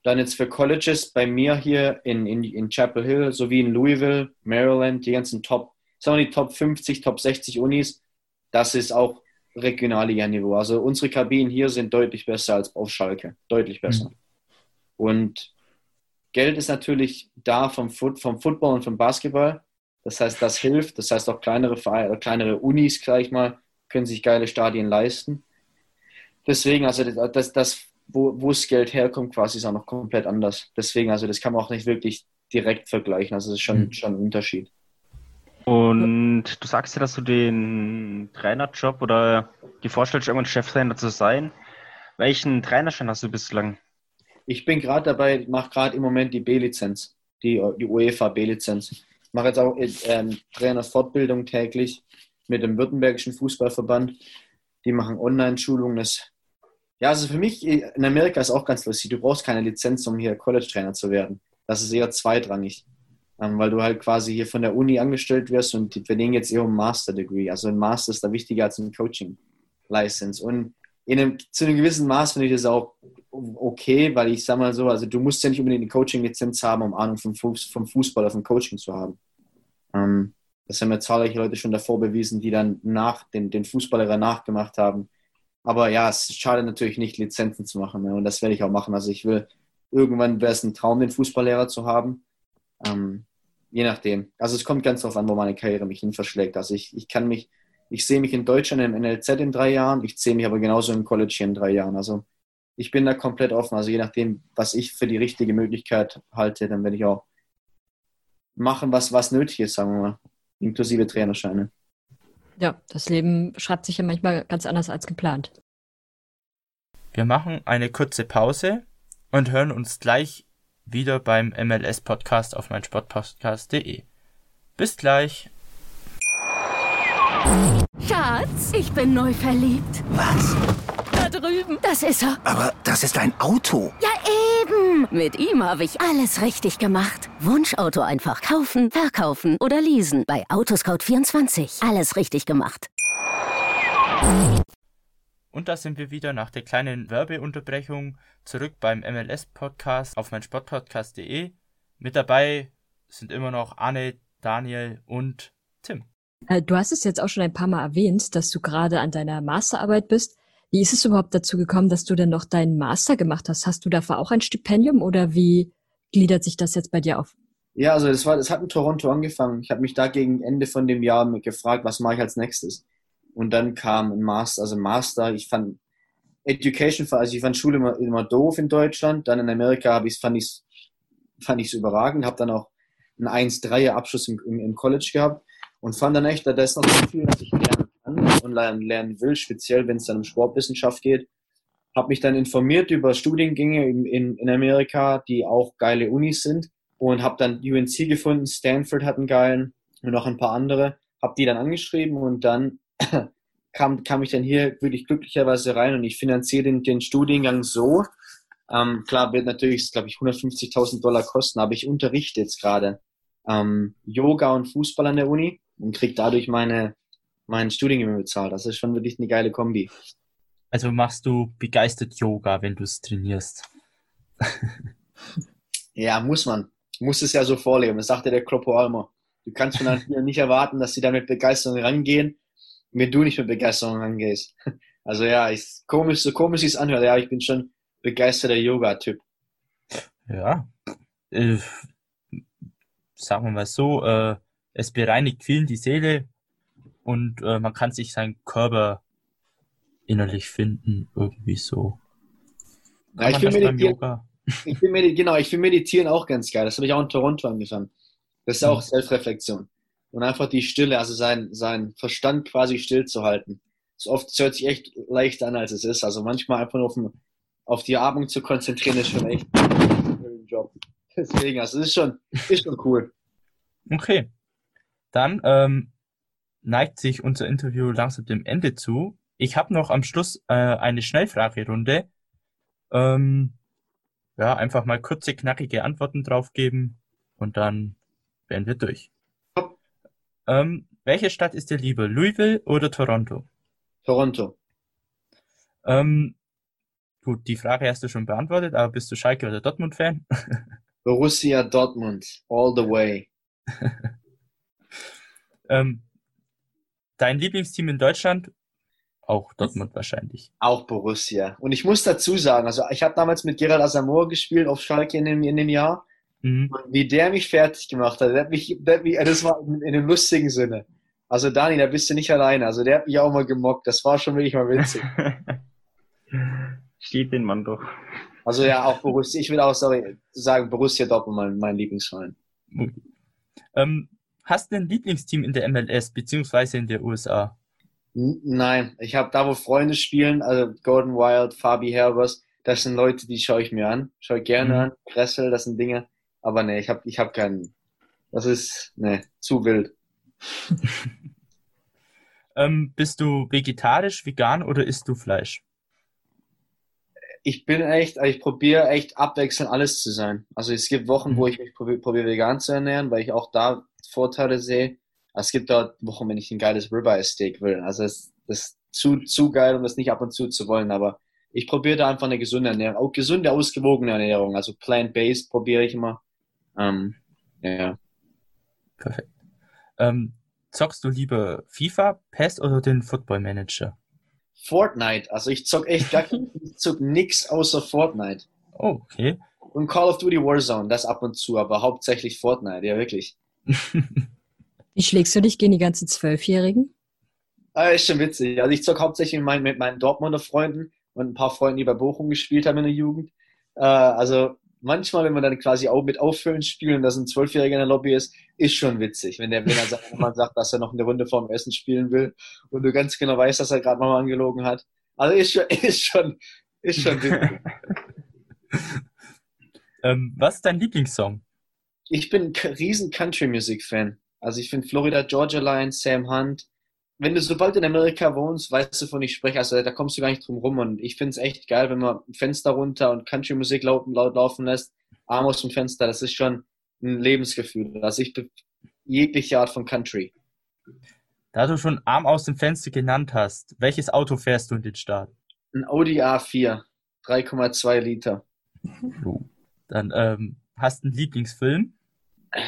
[SPEAKER 3] Dann jetzt für Colleges bei mir hier in, in, in Chapel Hill sowie in Louisville, Maryland, die ganzen Top, sagen wir die Top 50, Top 60 Unis. Das ist auch Regionalliga-Niveau. Also unsere Kabinen hier sind deutlich besser als auf Schalke. Deutlich besser. Mhm. Und Geld ist natürlich da vom, Foot, vom Football und vom Basketball. Das heißt, das hilft. Das heißt, auch kleinere Vereine, kleinere Unis, gleich mal, können sich geile Stadien leisten. Deswegen, also das, das wo, wo das Geld herkommt, quasi ist auch noch komplett anders. Deswegen, also das kann man auch nicht wirklich direkt vergleichen. Also das ist schon, mhm. schon ein Unterschied.
[SPEAKER 5] Und du sagst ja, dass du den Trainerjob oder die vorstellst, irgendwann Cheftrainer zu sein. Welchen Trainerschein hast du bislang?
[SPEAKER 3] Ich bin gerade dabei, mache gerade im Moment die B-Lizenz, die, die UEFA B-Lizenz. Ich mache jetzt auch ähm, Trainerfortbildung täglich mit dem Württembergischen Fußballverband. Die machen Online-Schulungen. Ja, also für mich in Amerika ist auch ganz lustig. Du brauchst keine Lizenz, um hier College-Trainer zu werden. Das ist eher zweitrangig, ähm, weil du halt quasi hier von der Uni angestellt wirst und die verdienen jetzt eher um Master Degree. Also ein Master ist da wichtiger als ein Coaching License. Und in einem, zu einem gewissen Maß finde ich das auch okay, weil ich sage mal so, also du musst ja nicht unbedingt eine Coaching-Lizenz haben, um Ahnung vom, vom Fußball oder vom Coaching zu haben. Ähm, das haben mir zahlreiche Leute schon davor bewiesen, die dann nach den, den Fußballlehrer nachgemacht haben. Aber ja, es ist schade natürlich nicht, Lizenzen zu machen. Ne? Und das werde ich auch machen. Also ich will, irgendwann wäre es ein Traum, den Fußballlehrer zu haben. Ähm, je nachdem. Also es kommt ganz darauf an, wo meine Karriere mich hin verschlägt. Also ich, ich kann mich, ich sehe mich in Deutschland im NLZ in drei Jahren, ich sehe mich aber genauso im College hier in drei Jahren. Also ich bin da komplett offen. Also je nachdem, was ich für die richtige Möglichkeit halte, dann werde ich auch machen, was, was nötig ist, sagen wir mal inklusive Trainerscheine.
[SPEAKER 4] Ja, das Leben schreibt sich ja manchmal ganz anders als geplant.
[SPEAKER 2] Wir machen eine kurze Pause und hören uns gleich wieder beim MLS-Podcast auf meinsportpodcast.de. Bis gleich.
[SPEAKER 6] Schatz, ich bin neu verliebt.
[SPEAKER 7] Was?
[SPEAKER 6] Da drüben. Das ist er.
[SPEAKER 7] Aber das ist ein Auto.
[SPEAKER 6] Ja, eben. Mit ihm habe ich alles richtig gemacht. Wunschauto einfach kaufen, verkaufen oder leasen. Bei Autoscout24. Alles richtig gemacht.
[SPEAKER 2] Und da sind wir wieder nach der kleinen Werbeunterbrechung zurück beim MLS-Podcast auf meinsportpodcast.de. Mit dabei sind immer noch Anne, Daniel und Tim.
[SPEAKER 4] Äh, du hast es jetzt auch schon ein paar Mal erwähnt, dass du gerade an deiner Masterarbeit bist. Wie ist es überhaupt dazu gekommen, dass du denn noch deinen Master gemacht hast? Hast du dafür auch ein Stipendium oder wie gliedert sich das jetzt bei dir auf?
[SPEAKER 3] Ja, also das, war, das hat in Toronto angefangen. Ich habe mich da gegen Ende von dem Jahr gefragt, was mache ich als nächstes? Und dann kam ein Master, also Master. Ich fand Education, also ich fand Schule immer, immer doof in Deutschland. Dann in Amerika habe ich fand ich fand ich überragend. Habe dann auch einen 1-3er Abschluss im, im, College gehabt und fand dann echt, da ist noch so viel, was ich lernen und lernen will, speziell wenn es dann um Sportwissenschaft geht. Habe mich dann informiert über Studiengänge in, in, in Amerika, die auch geile Unis sind. Und habe dann UNC gefunden, Stanford hat einen geilen und noch ein paar andere, habe die dann angeschrieben und dann [CLEARS THROAT] kam, kam ich dann hier wirklich glücklicherweise rein und ich finanziere den, den Studiengang so. Ähm, klar wird natürlich, glaube ich, 150.000 Dollar kosten, aber ich unterrichte jetzt gerade ähm, Yoga und Fußball an der Uni und kriege dadurch meine, meinen Studiengang bezahlt. Das ist schon wirklich eine geile Kombi.
[SPEAKER 2] Also machst du begeistert Yoga, wenn du es trainierst?
[SPEAKER 3] ja, muss man. Muss es ja so vorleben. Das sagte der Kloppo Almer. Du kannst von anderen nicht erwarten, dass sie da mit Begeisterung rangehen, wenn du nicht mit Begeisterung rangehst. Also ja, ich, komisch, so komisch es anhört, ja, ich bin schon begeisterter Yoga-Typ.
[SPEAKER 2] Ja, äh, sagen wir mal so, äh, es bereinigt vielen die Seele und äh, man kann sich seinen Körper innerlich finden, irgendwie so.
[SPEAKER 3] Ja, ich finde meditieren, [LAUGHS] ich find meditieren, genau, ich finde meditieren auch ganz geil. Das habe ich auch in Toronto angefangen. Das ist auch mhm. Selbstreflexion. Und einfach die Stille, also sein, sein Verstand quasi still zu halten. Das oft das hört sich echt leicht an, als es ist. Also manchmal einfach nur auf, auf die Atmung zu konzentrieren, ist schon echt ein Job. Deswegen, also es ist schon, ist schon cool.
[SPEAKER 2] Okay. Dann ähm, neigt sich unser Interview langsam dem Ende zu. Ich habe noch am Schluss äh, eine Schnellfragerunde. Ähm, ja, einfach mal kurze, knackige Antworten drauf geben und dann wären wir durch. Ähm, welche Stadt ist dir lieber, Louisville oder Toronto?
[SPEAKER 3] Toronto.
[SPEAKER 2] Ähm, gut, die Frage hast du schon beantwortet, aber bist du Schalke oder Dortmund-Fan? [LAUGHS]
[SPEAKER 3] Borussia Dortmund, all the way. [LAUGHS]
[SPEAKER 2] ähm, dein Lieblingsteam in Deutschland Auch Dortmund wahrscheinlich.
[SPEAKER 3] Auch Borussia. Und ich muss dazu sagen, also ich habe damals mit Gerald Asamoah gespielt auf Schalke in dem, in dem Jahr.
[SPEAKER 2] Mhm.
[SPEAKER 3] Und wie der mich fertig gemacht hat, der hat mich, der hat mich, das war in, in einem lustigen Sinne. Also Dani, da bist du nicht alleine. Also der hat mich auch mal gemockt. Das war schon wirklich mal witzig. [LAUGHS]
[SPEAKER 5] Steht den Mann doch.
[SPEAKER 3] Also ja, auch Borussia. Ich will auch sorry, sagen, Borussia Dortmund mein, mein Lieblingsverein.
[SPEAKER 2] Ähm, hast du ein Lieblingsteam in der MLS beziehungsweise in der USA?
[SPEAKER 3] Nein, ich habe da, wo Freunde spielen, also Gordon Wild, Fabi Herbers, das sind Leute, die schaue ich mir an. Schaue ich gerne
[SPEAKER 2] Mhm.
[SPEAKER 3] an. Kressel, das sind Dinge. Aber nee, ich habe ich hab keinen. Das ist, nee, zu wild. [LAUGHS]
[SPEAKER 2] Ähm, bist du vegetarisch, vegan oder isst du Fleisch?
[SPEAKER 3] Ich bin echt, ich probiere echt abwechselnd alles zu sein. Also es gibt Wochen, wo
[SPEAKER 2] Mhm.
[SPEAKER 3] ich mich probiere, probiere vegan zu ernähren, weil ich auch da Vorteile sehe. Es gibt dort Wochen, wenn ich ein geiles Ribeye Steak will. Also es das ist zu, zu geil, um das nicht ab und zu zu wollen. Aber ich probiere da einfach eine gesunde Ernährung, auch gesunde, ausgewogene Ernährung. Also plant-based probiere ich immer. Ähm, ja.
[SPEAKER 2] Perfekt. Ähm, zockst du lieber FIFA, PES oder den Football Manager?
[SPEAKER 3] Fortnite, also ich zock echt gar ich zock nix außer Fortnite.
[SPEAKER 2] Oh, okay.
[SPEAKER 3] Und Call of Duty Warzone, das ab und zu, aber hauptsächlich Fortnite, ja wirklich. [LAUGHS]
[SPEAKER 4] Wie schlägst du dich gegen die ganzen Zwölfjährigen?
[SPEAKER 3] Ah, ist schon witzig. Also ich zock hauptsächlich mit meinen, mit meinen Dortmunder Freunden und ein paar Freunden, die bei Bochum gespielt haben in der Jugend. Äh, also manchmal, wenn man dann quasi auch mit Auffüllen spielt und dass ein Zwölfjähriger in der Lobby ist, ist schon witzig. Wenn der, er wenn man sagt, dass er noch eine Runde vorm Essen spielen will und du ganz genau weißt, dass er gerade nochmal angelogen hat. Also ist schon, [LAUGHS] ist schon, ist schon witzig. [LAUGHS]
[SPEAKER 2] ähm, was ist dein Lieblingssong?
[SPEAKER 3] Ich bin ein riesen Country-Music-Fan. Also ich finde Florida Georgia Line, Sam Hunt. Wenn du sobald in Amerika wohnst, weißt du, wovon ich spreche. Also da kommst du gar nicht drum rum. Und ich finde es echt geil, wenn man ein Fenster runter und Country-Musik laut, laut laufen lässt, Arm aus dem Fenster. Das ist schon ein Lebensgefühl. Also ich jegliche Art von Country.
[SPEAKER 2] Da du schon Arm aus dem Fenster genannt hast, welches Auto fährst du in den Start?
[SPEAKER 3] Ein Audi A4, 3,2 Liter.
[SPEAKER 2] Dann ähm, hast du einen Lieblingsfilm?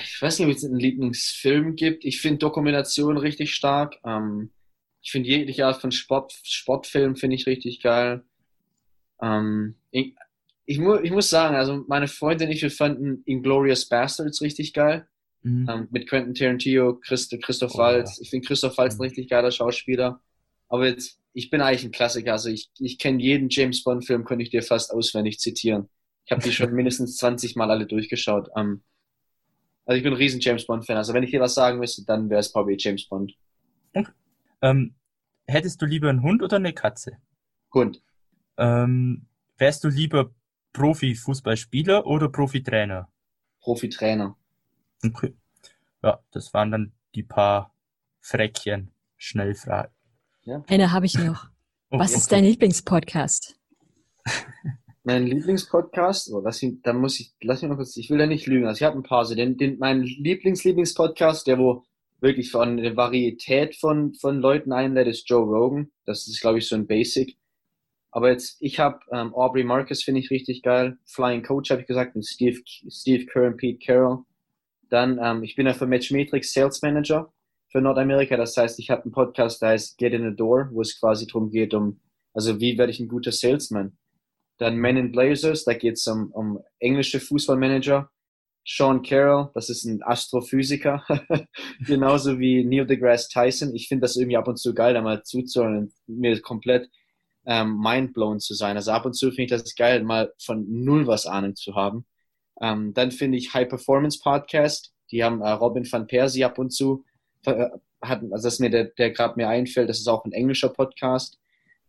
[SPEAKER 3] Ich weiß nicht, ob es einen Lieblingsfilm gibt. Ich finde Dokumentation richtig stark. Ähm, ich finde jegliche Art von Sport, Sportfilm finde ich richtig geil. Ähm, ich, ich, mu ich muss sagen, also meine Freundin und ich, wir fanden Inglorious Bastards richtig geil.
[SPEAKER 2] Mhm.
[SPEAKER 3] Ähm, mit Quentin Tarantino, Christ Christoph
[SPEAKER 2] Oh,
[SPEAKER 3] Waltz. Ich finde Christoph Waltz ein
[SPEAKER 2] Mhm.
[SPEAKER 3] richtig geiler Schauspieler. Aber jetzt, ich bin eigentlich ein Klassiker. Also ich, ich kenne jeden James Bond-Film, könnte ich dir fast auswendig zitieren. Ich habe die schon [LAUGHS] mindestens 20 Mal alle durchgeschaut. Ähm, also ich bin ein riesen James Bond-Fan. Also wenn ich dir was sagen müsste, dann wäre es probably James Bond.
[SPEAKER 2] Ähm, hättest du lieber einen Hund oder eine Katze?
[SPEAKER 3] Hund.
[SPEAKER 2] Ähm, wärst du lieber Profi-Fußballspieler oder Profitrainer?
[SPEAKER 3] Profi-Trainer.
[SPEAKER 2] Okay. Ja, das waren dann die paar Freckchen. Schnellfragen.
[SPEAKER 4] Eine habe ich noch. [LAUGHS]
[SPEAKER 2] Oh,
[SPEAKER 4] Was ist
[SPEAKER 2] okay.
[SPEAKER 4] dein Lieblingspodcast? [LAUGHS]
[SPEAKER 3] Mein Lieblingspodcast, oh, lass ihn, dann muss ich, lass mich mal kurz, ich will da nicht lügen. Also ich habe ein paar, also den, den, mein Lieblings-Lieblingspodcast, der wo wirklich von der Varietät von, von Leuten einlädt, ist Joe Rogan. Das ist, glaube ich, so ein Basic. Aber jetzt, ich habe ähm, Aubrey Marcus, finde ich richtig geil. Flying Coach, habe ich gesagt, und Steve, Steve Kerr und Pete Carroll. Dann, ähm, ich bin ja für Matchmetrics Sales Manager für Nordamerika. Das heißt, ich habe einen Podcast, der heißt Get in the Door, wo es quasi darum geht, um, also wie werde ich ein guter Salesman? Dann Men in Blazers, da geht es um, um englische Fußballmanager. Sean Carroll, das ist ein Astrophysiker, [LAUGHS] genauso wie Neil deGrasse Tyson. Ich finde das irgendwie ab und zu geil, da mal zuzuhören und mir komplett ähm, mindblown zu sein. Also ab und zu finde ich das geil, mal von null was Ahnung zu haben. Ähm, dann finde ich High Performance Podcast. Die haben äh, Robin van Persie ab und zu. Äh, hat, also das ist mir der, der gerade mir einfällt, das ist auch ein englischer Podcast.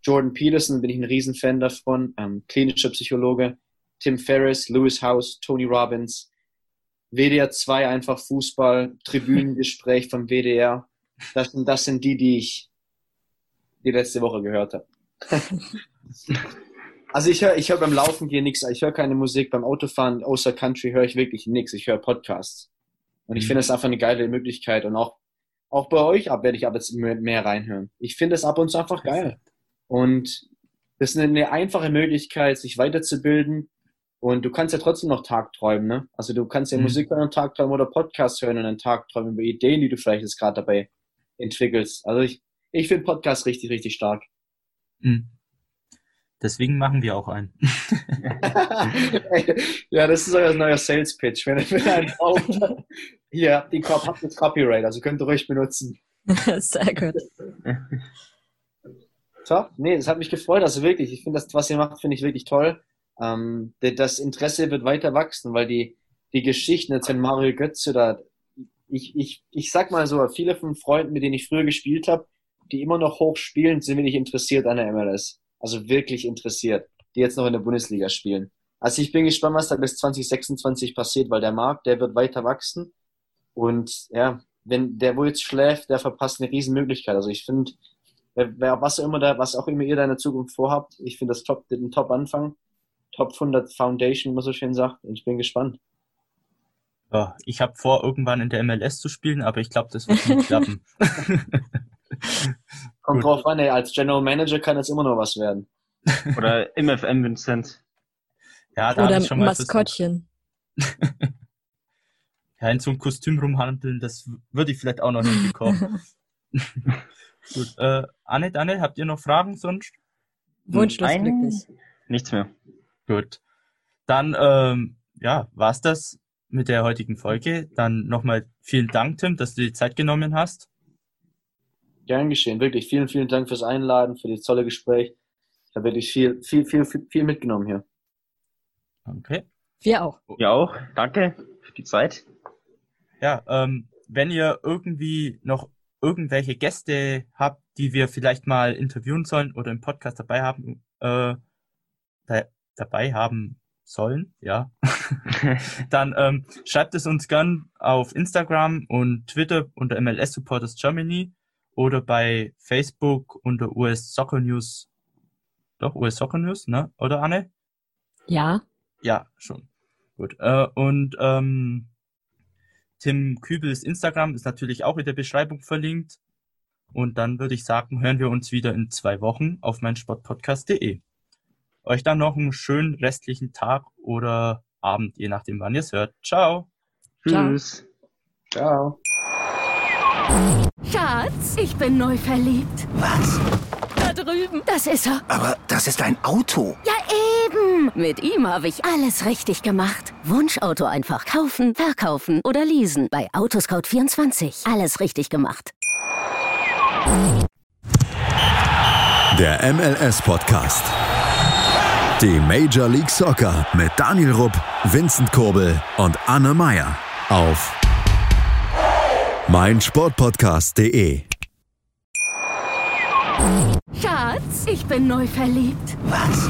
[SPEAKER 3] Jordan Peterson bin ich ein Riesenfan davon. Ähm, klinischer Psychologe. Tim Ferriss, Lewis House, Tony Robbins. WDR 2 einfach Fußball, Tribünengespräch vom WDR. Das, sind- das sind die, die ich die letzte Woche gehört habe. [LAUGHS] also ich höre ich hör beim Laufen gehen nichts. Ich höre keine Musik. Beim Autofahren außer Country höre ich wirklich nichts. Ich höre Podcasts. Und ich
[SPEAKER 2] Mhm.
[SPEAKER 3] finde das einfach eine geile Möglichkeit. Und auch, auch bei euch ab werde ich ab jetzt mehr, mehr reinhören. Ich finde es ab und zu einfach geil. Und das ist eine, einfache Möglichkeit, sich weiterzubilden. Und du kannst ja trotzdem noch tagträumen, ne? Also du kannst ja
[SPEAKER 2] Mhm.
[SPEAKER 3] Musik hören und tagträumen oder Podcast hören und einen Tag träumen über Ideen, die du vielleicht jetzt gerade dabei entwickelst. Also ich, ich finde Podcast richtig, richtig stark.
[SPEAKER 2] Mhm. Deswegen machen wir auch einen. [LAUGHS] [LAUGHS]
[SPEAKER 3] ja, das ist euer neuer Sales Pitch. Wenn ihr einen braucht, hier habt ihr habt das Copyright, also könnt ihr ruhig benutzen. [LAUGHS]
[SPEAKER 4] Sehr gut.
[SPEAKER 3] Top. Nee, das hat mich gefreut. Also wirklich, ich finde das, was ihr macht, finde ich wirklich toll. Ähm, das Interesse wird weiter wachsen, weil die, die Geschichten, jetzt wenn Mario Götze oder ich, ich, ich sag mal so, viele von Freunden, mit denen ich früher gespielt habe, die immer noch hoch spielen, sind wirklich interessiert an der MLS. Also wirklich interessiert, die jetzt noch in der Bundesliga spielen. Also ich bin gespannt, was da bis 2026 passiert, weil der Markt, der wird weiter wachsen. Und ja, wenn der, wo jetzt schläft, der verpasst eine Riesenmöglichkeit. Also ich finde, was auch immer da, was auch immer ihr da in der Zukunft vorhabt, ich finde das top, ein Top-Anfang. Top 100 Foundation, wie man so schön sagt. Und ich bin gespannt.
[SPEAKER 2] Ja, ich habe vor, irgendwann in der MLS zu spielen, aber ich glaube, das wird nicht klappen. [LAUGHS] [LAUGHS]
[SPEAKER 3] Kommt drauf an, ey, als General Manager kann es immer noch was werden.
[SPEAKER 5] Oder im FM Vincent.
[SPEAKER 2] Ja, da
[SPEAKER 4] Oder
[SPEAKER 2] ich schon mal
[SPEAKER 4] Maskottchen. [LAUGHS]
[SPEAKER 2] ja, in so einem Kostüm rumhandeln, das würde ich vielleicht auch noch hinbekommen. Gut, äh, Anne, Anne, habt ihr noch Fragen sonst?
[SPEAKER 4] Wunschlos
[SPEAKER 5] Nein,
[SPEAKER 4] glücklich.
[SPEAKER 5] Nichts mehr.
[SPEAKER 2] Gut. Dann, ähm, ja, war's das mit der heutigen Folge. Dann nochmal vielen Dank, Tim, dass du die Zeit genommen hast.
[SPEAKER 3] Gern geschehen, wirklich. Vielen, vielen Dank fürs Einladen, für das tolle Gespräch. Ich habe wirklich viel, viel, viel, viel, viel mitgenommen hier.
[SPEAKER 2] Okay.
[SPEAKER 4] Wir auch.
[SPEAKER 5] Ja auch. Danke für die Zeit.
[SPEAKER 2] Ja, ähm, wenn ihr irgendwie noch irgendwelche Gäste habt, die wir vielleicht mal interviewen sollen oder im Podcast dabei haben, äh, da, dabei haben sollen, ja, [LAUGHS] dann ähm, schreibt es uns gern auf Instagram und Twitter unter MLS Supporters Germany oder bei Facebook unter US Soccer News. Doch, US Soccer News, ne? Oder Anne?
[SPEAKER 4] Ja.
[SPEAKER 2] Ja, schon. Gut. Äh, und ähm, Tim Kübels Instagram ist natürlich auch in der Beschreibung verlinkt. Und dann würde ich sagen, hören wir uns wieder in zwei Wochen auf meinsportpodcast.de. Euch dann noch einen schönen restlichen Tag oder Abend, je nachdem, wann ihr es hört. Ciao.
[SPEAKER 4] Ciao.
[SPEAKER 5] Tschüss.
[SPEAKER 3] Ciao.
[SPEAKER 6] Schatz, ich bin neu verliebt.
[SPEAKER 7] Was?
[SPEAKER 6] Da drüben. Das ist er.
[SPEAKER 7] Aber das ist ein Auto.
[SPEAKER 6] Ja, Mit ihm habe ich alles richtig gemacht. Wunschauto einfach kaufen, verkaufen oder leasen. Bei Autoscout24. Alles richtig gemacht.
[SPEAKER 1] Der MLS-Podcast. Die Major League Soccer mit Daniel Rupp, Vincent Kurbel und Anne Meyer auf meinsportpodcast.de.
[SPEAKER 6] Schatz, ich bin neu verliebt.
[SPEAKER 7] Was?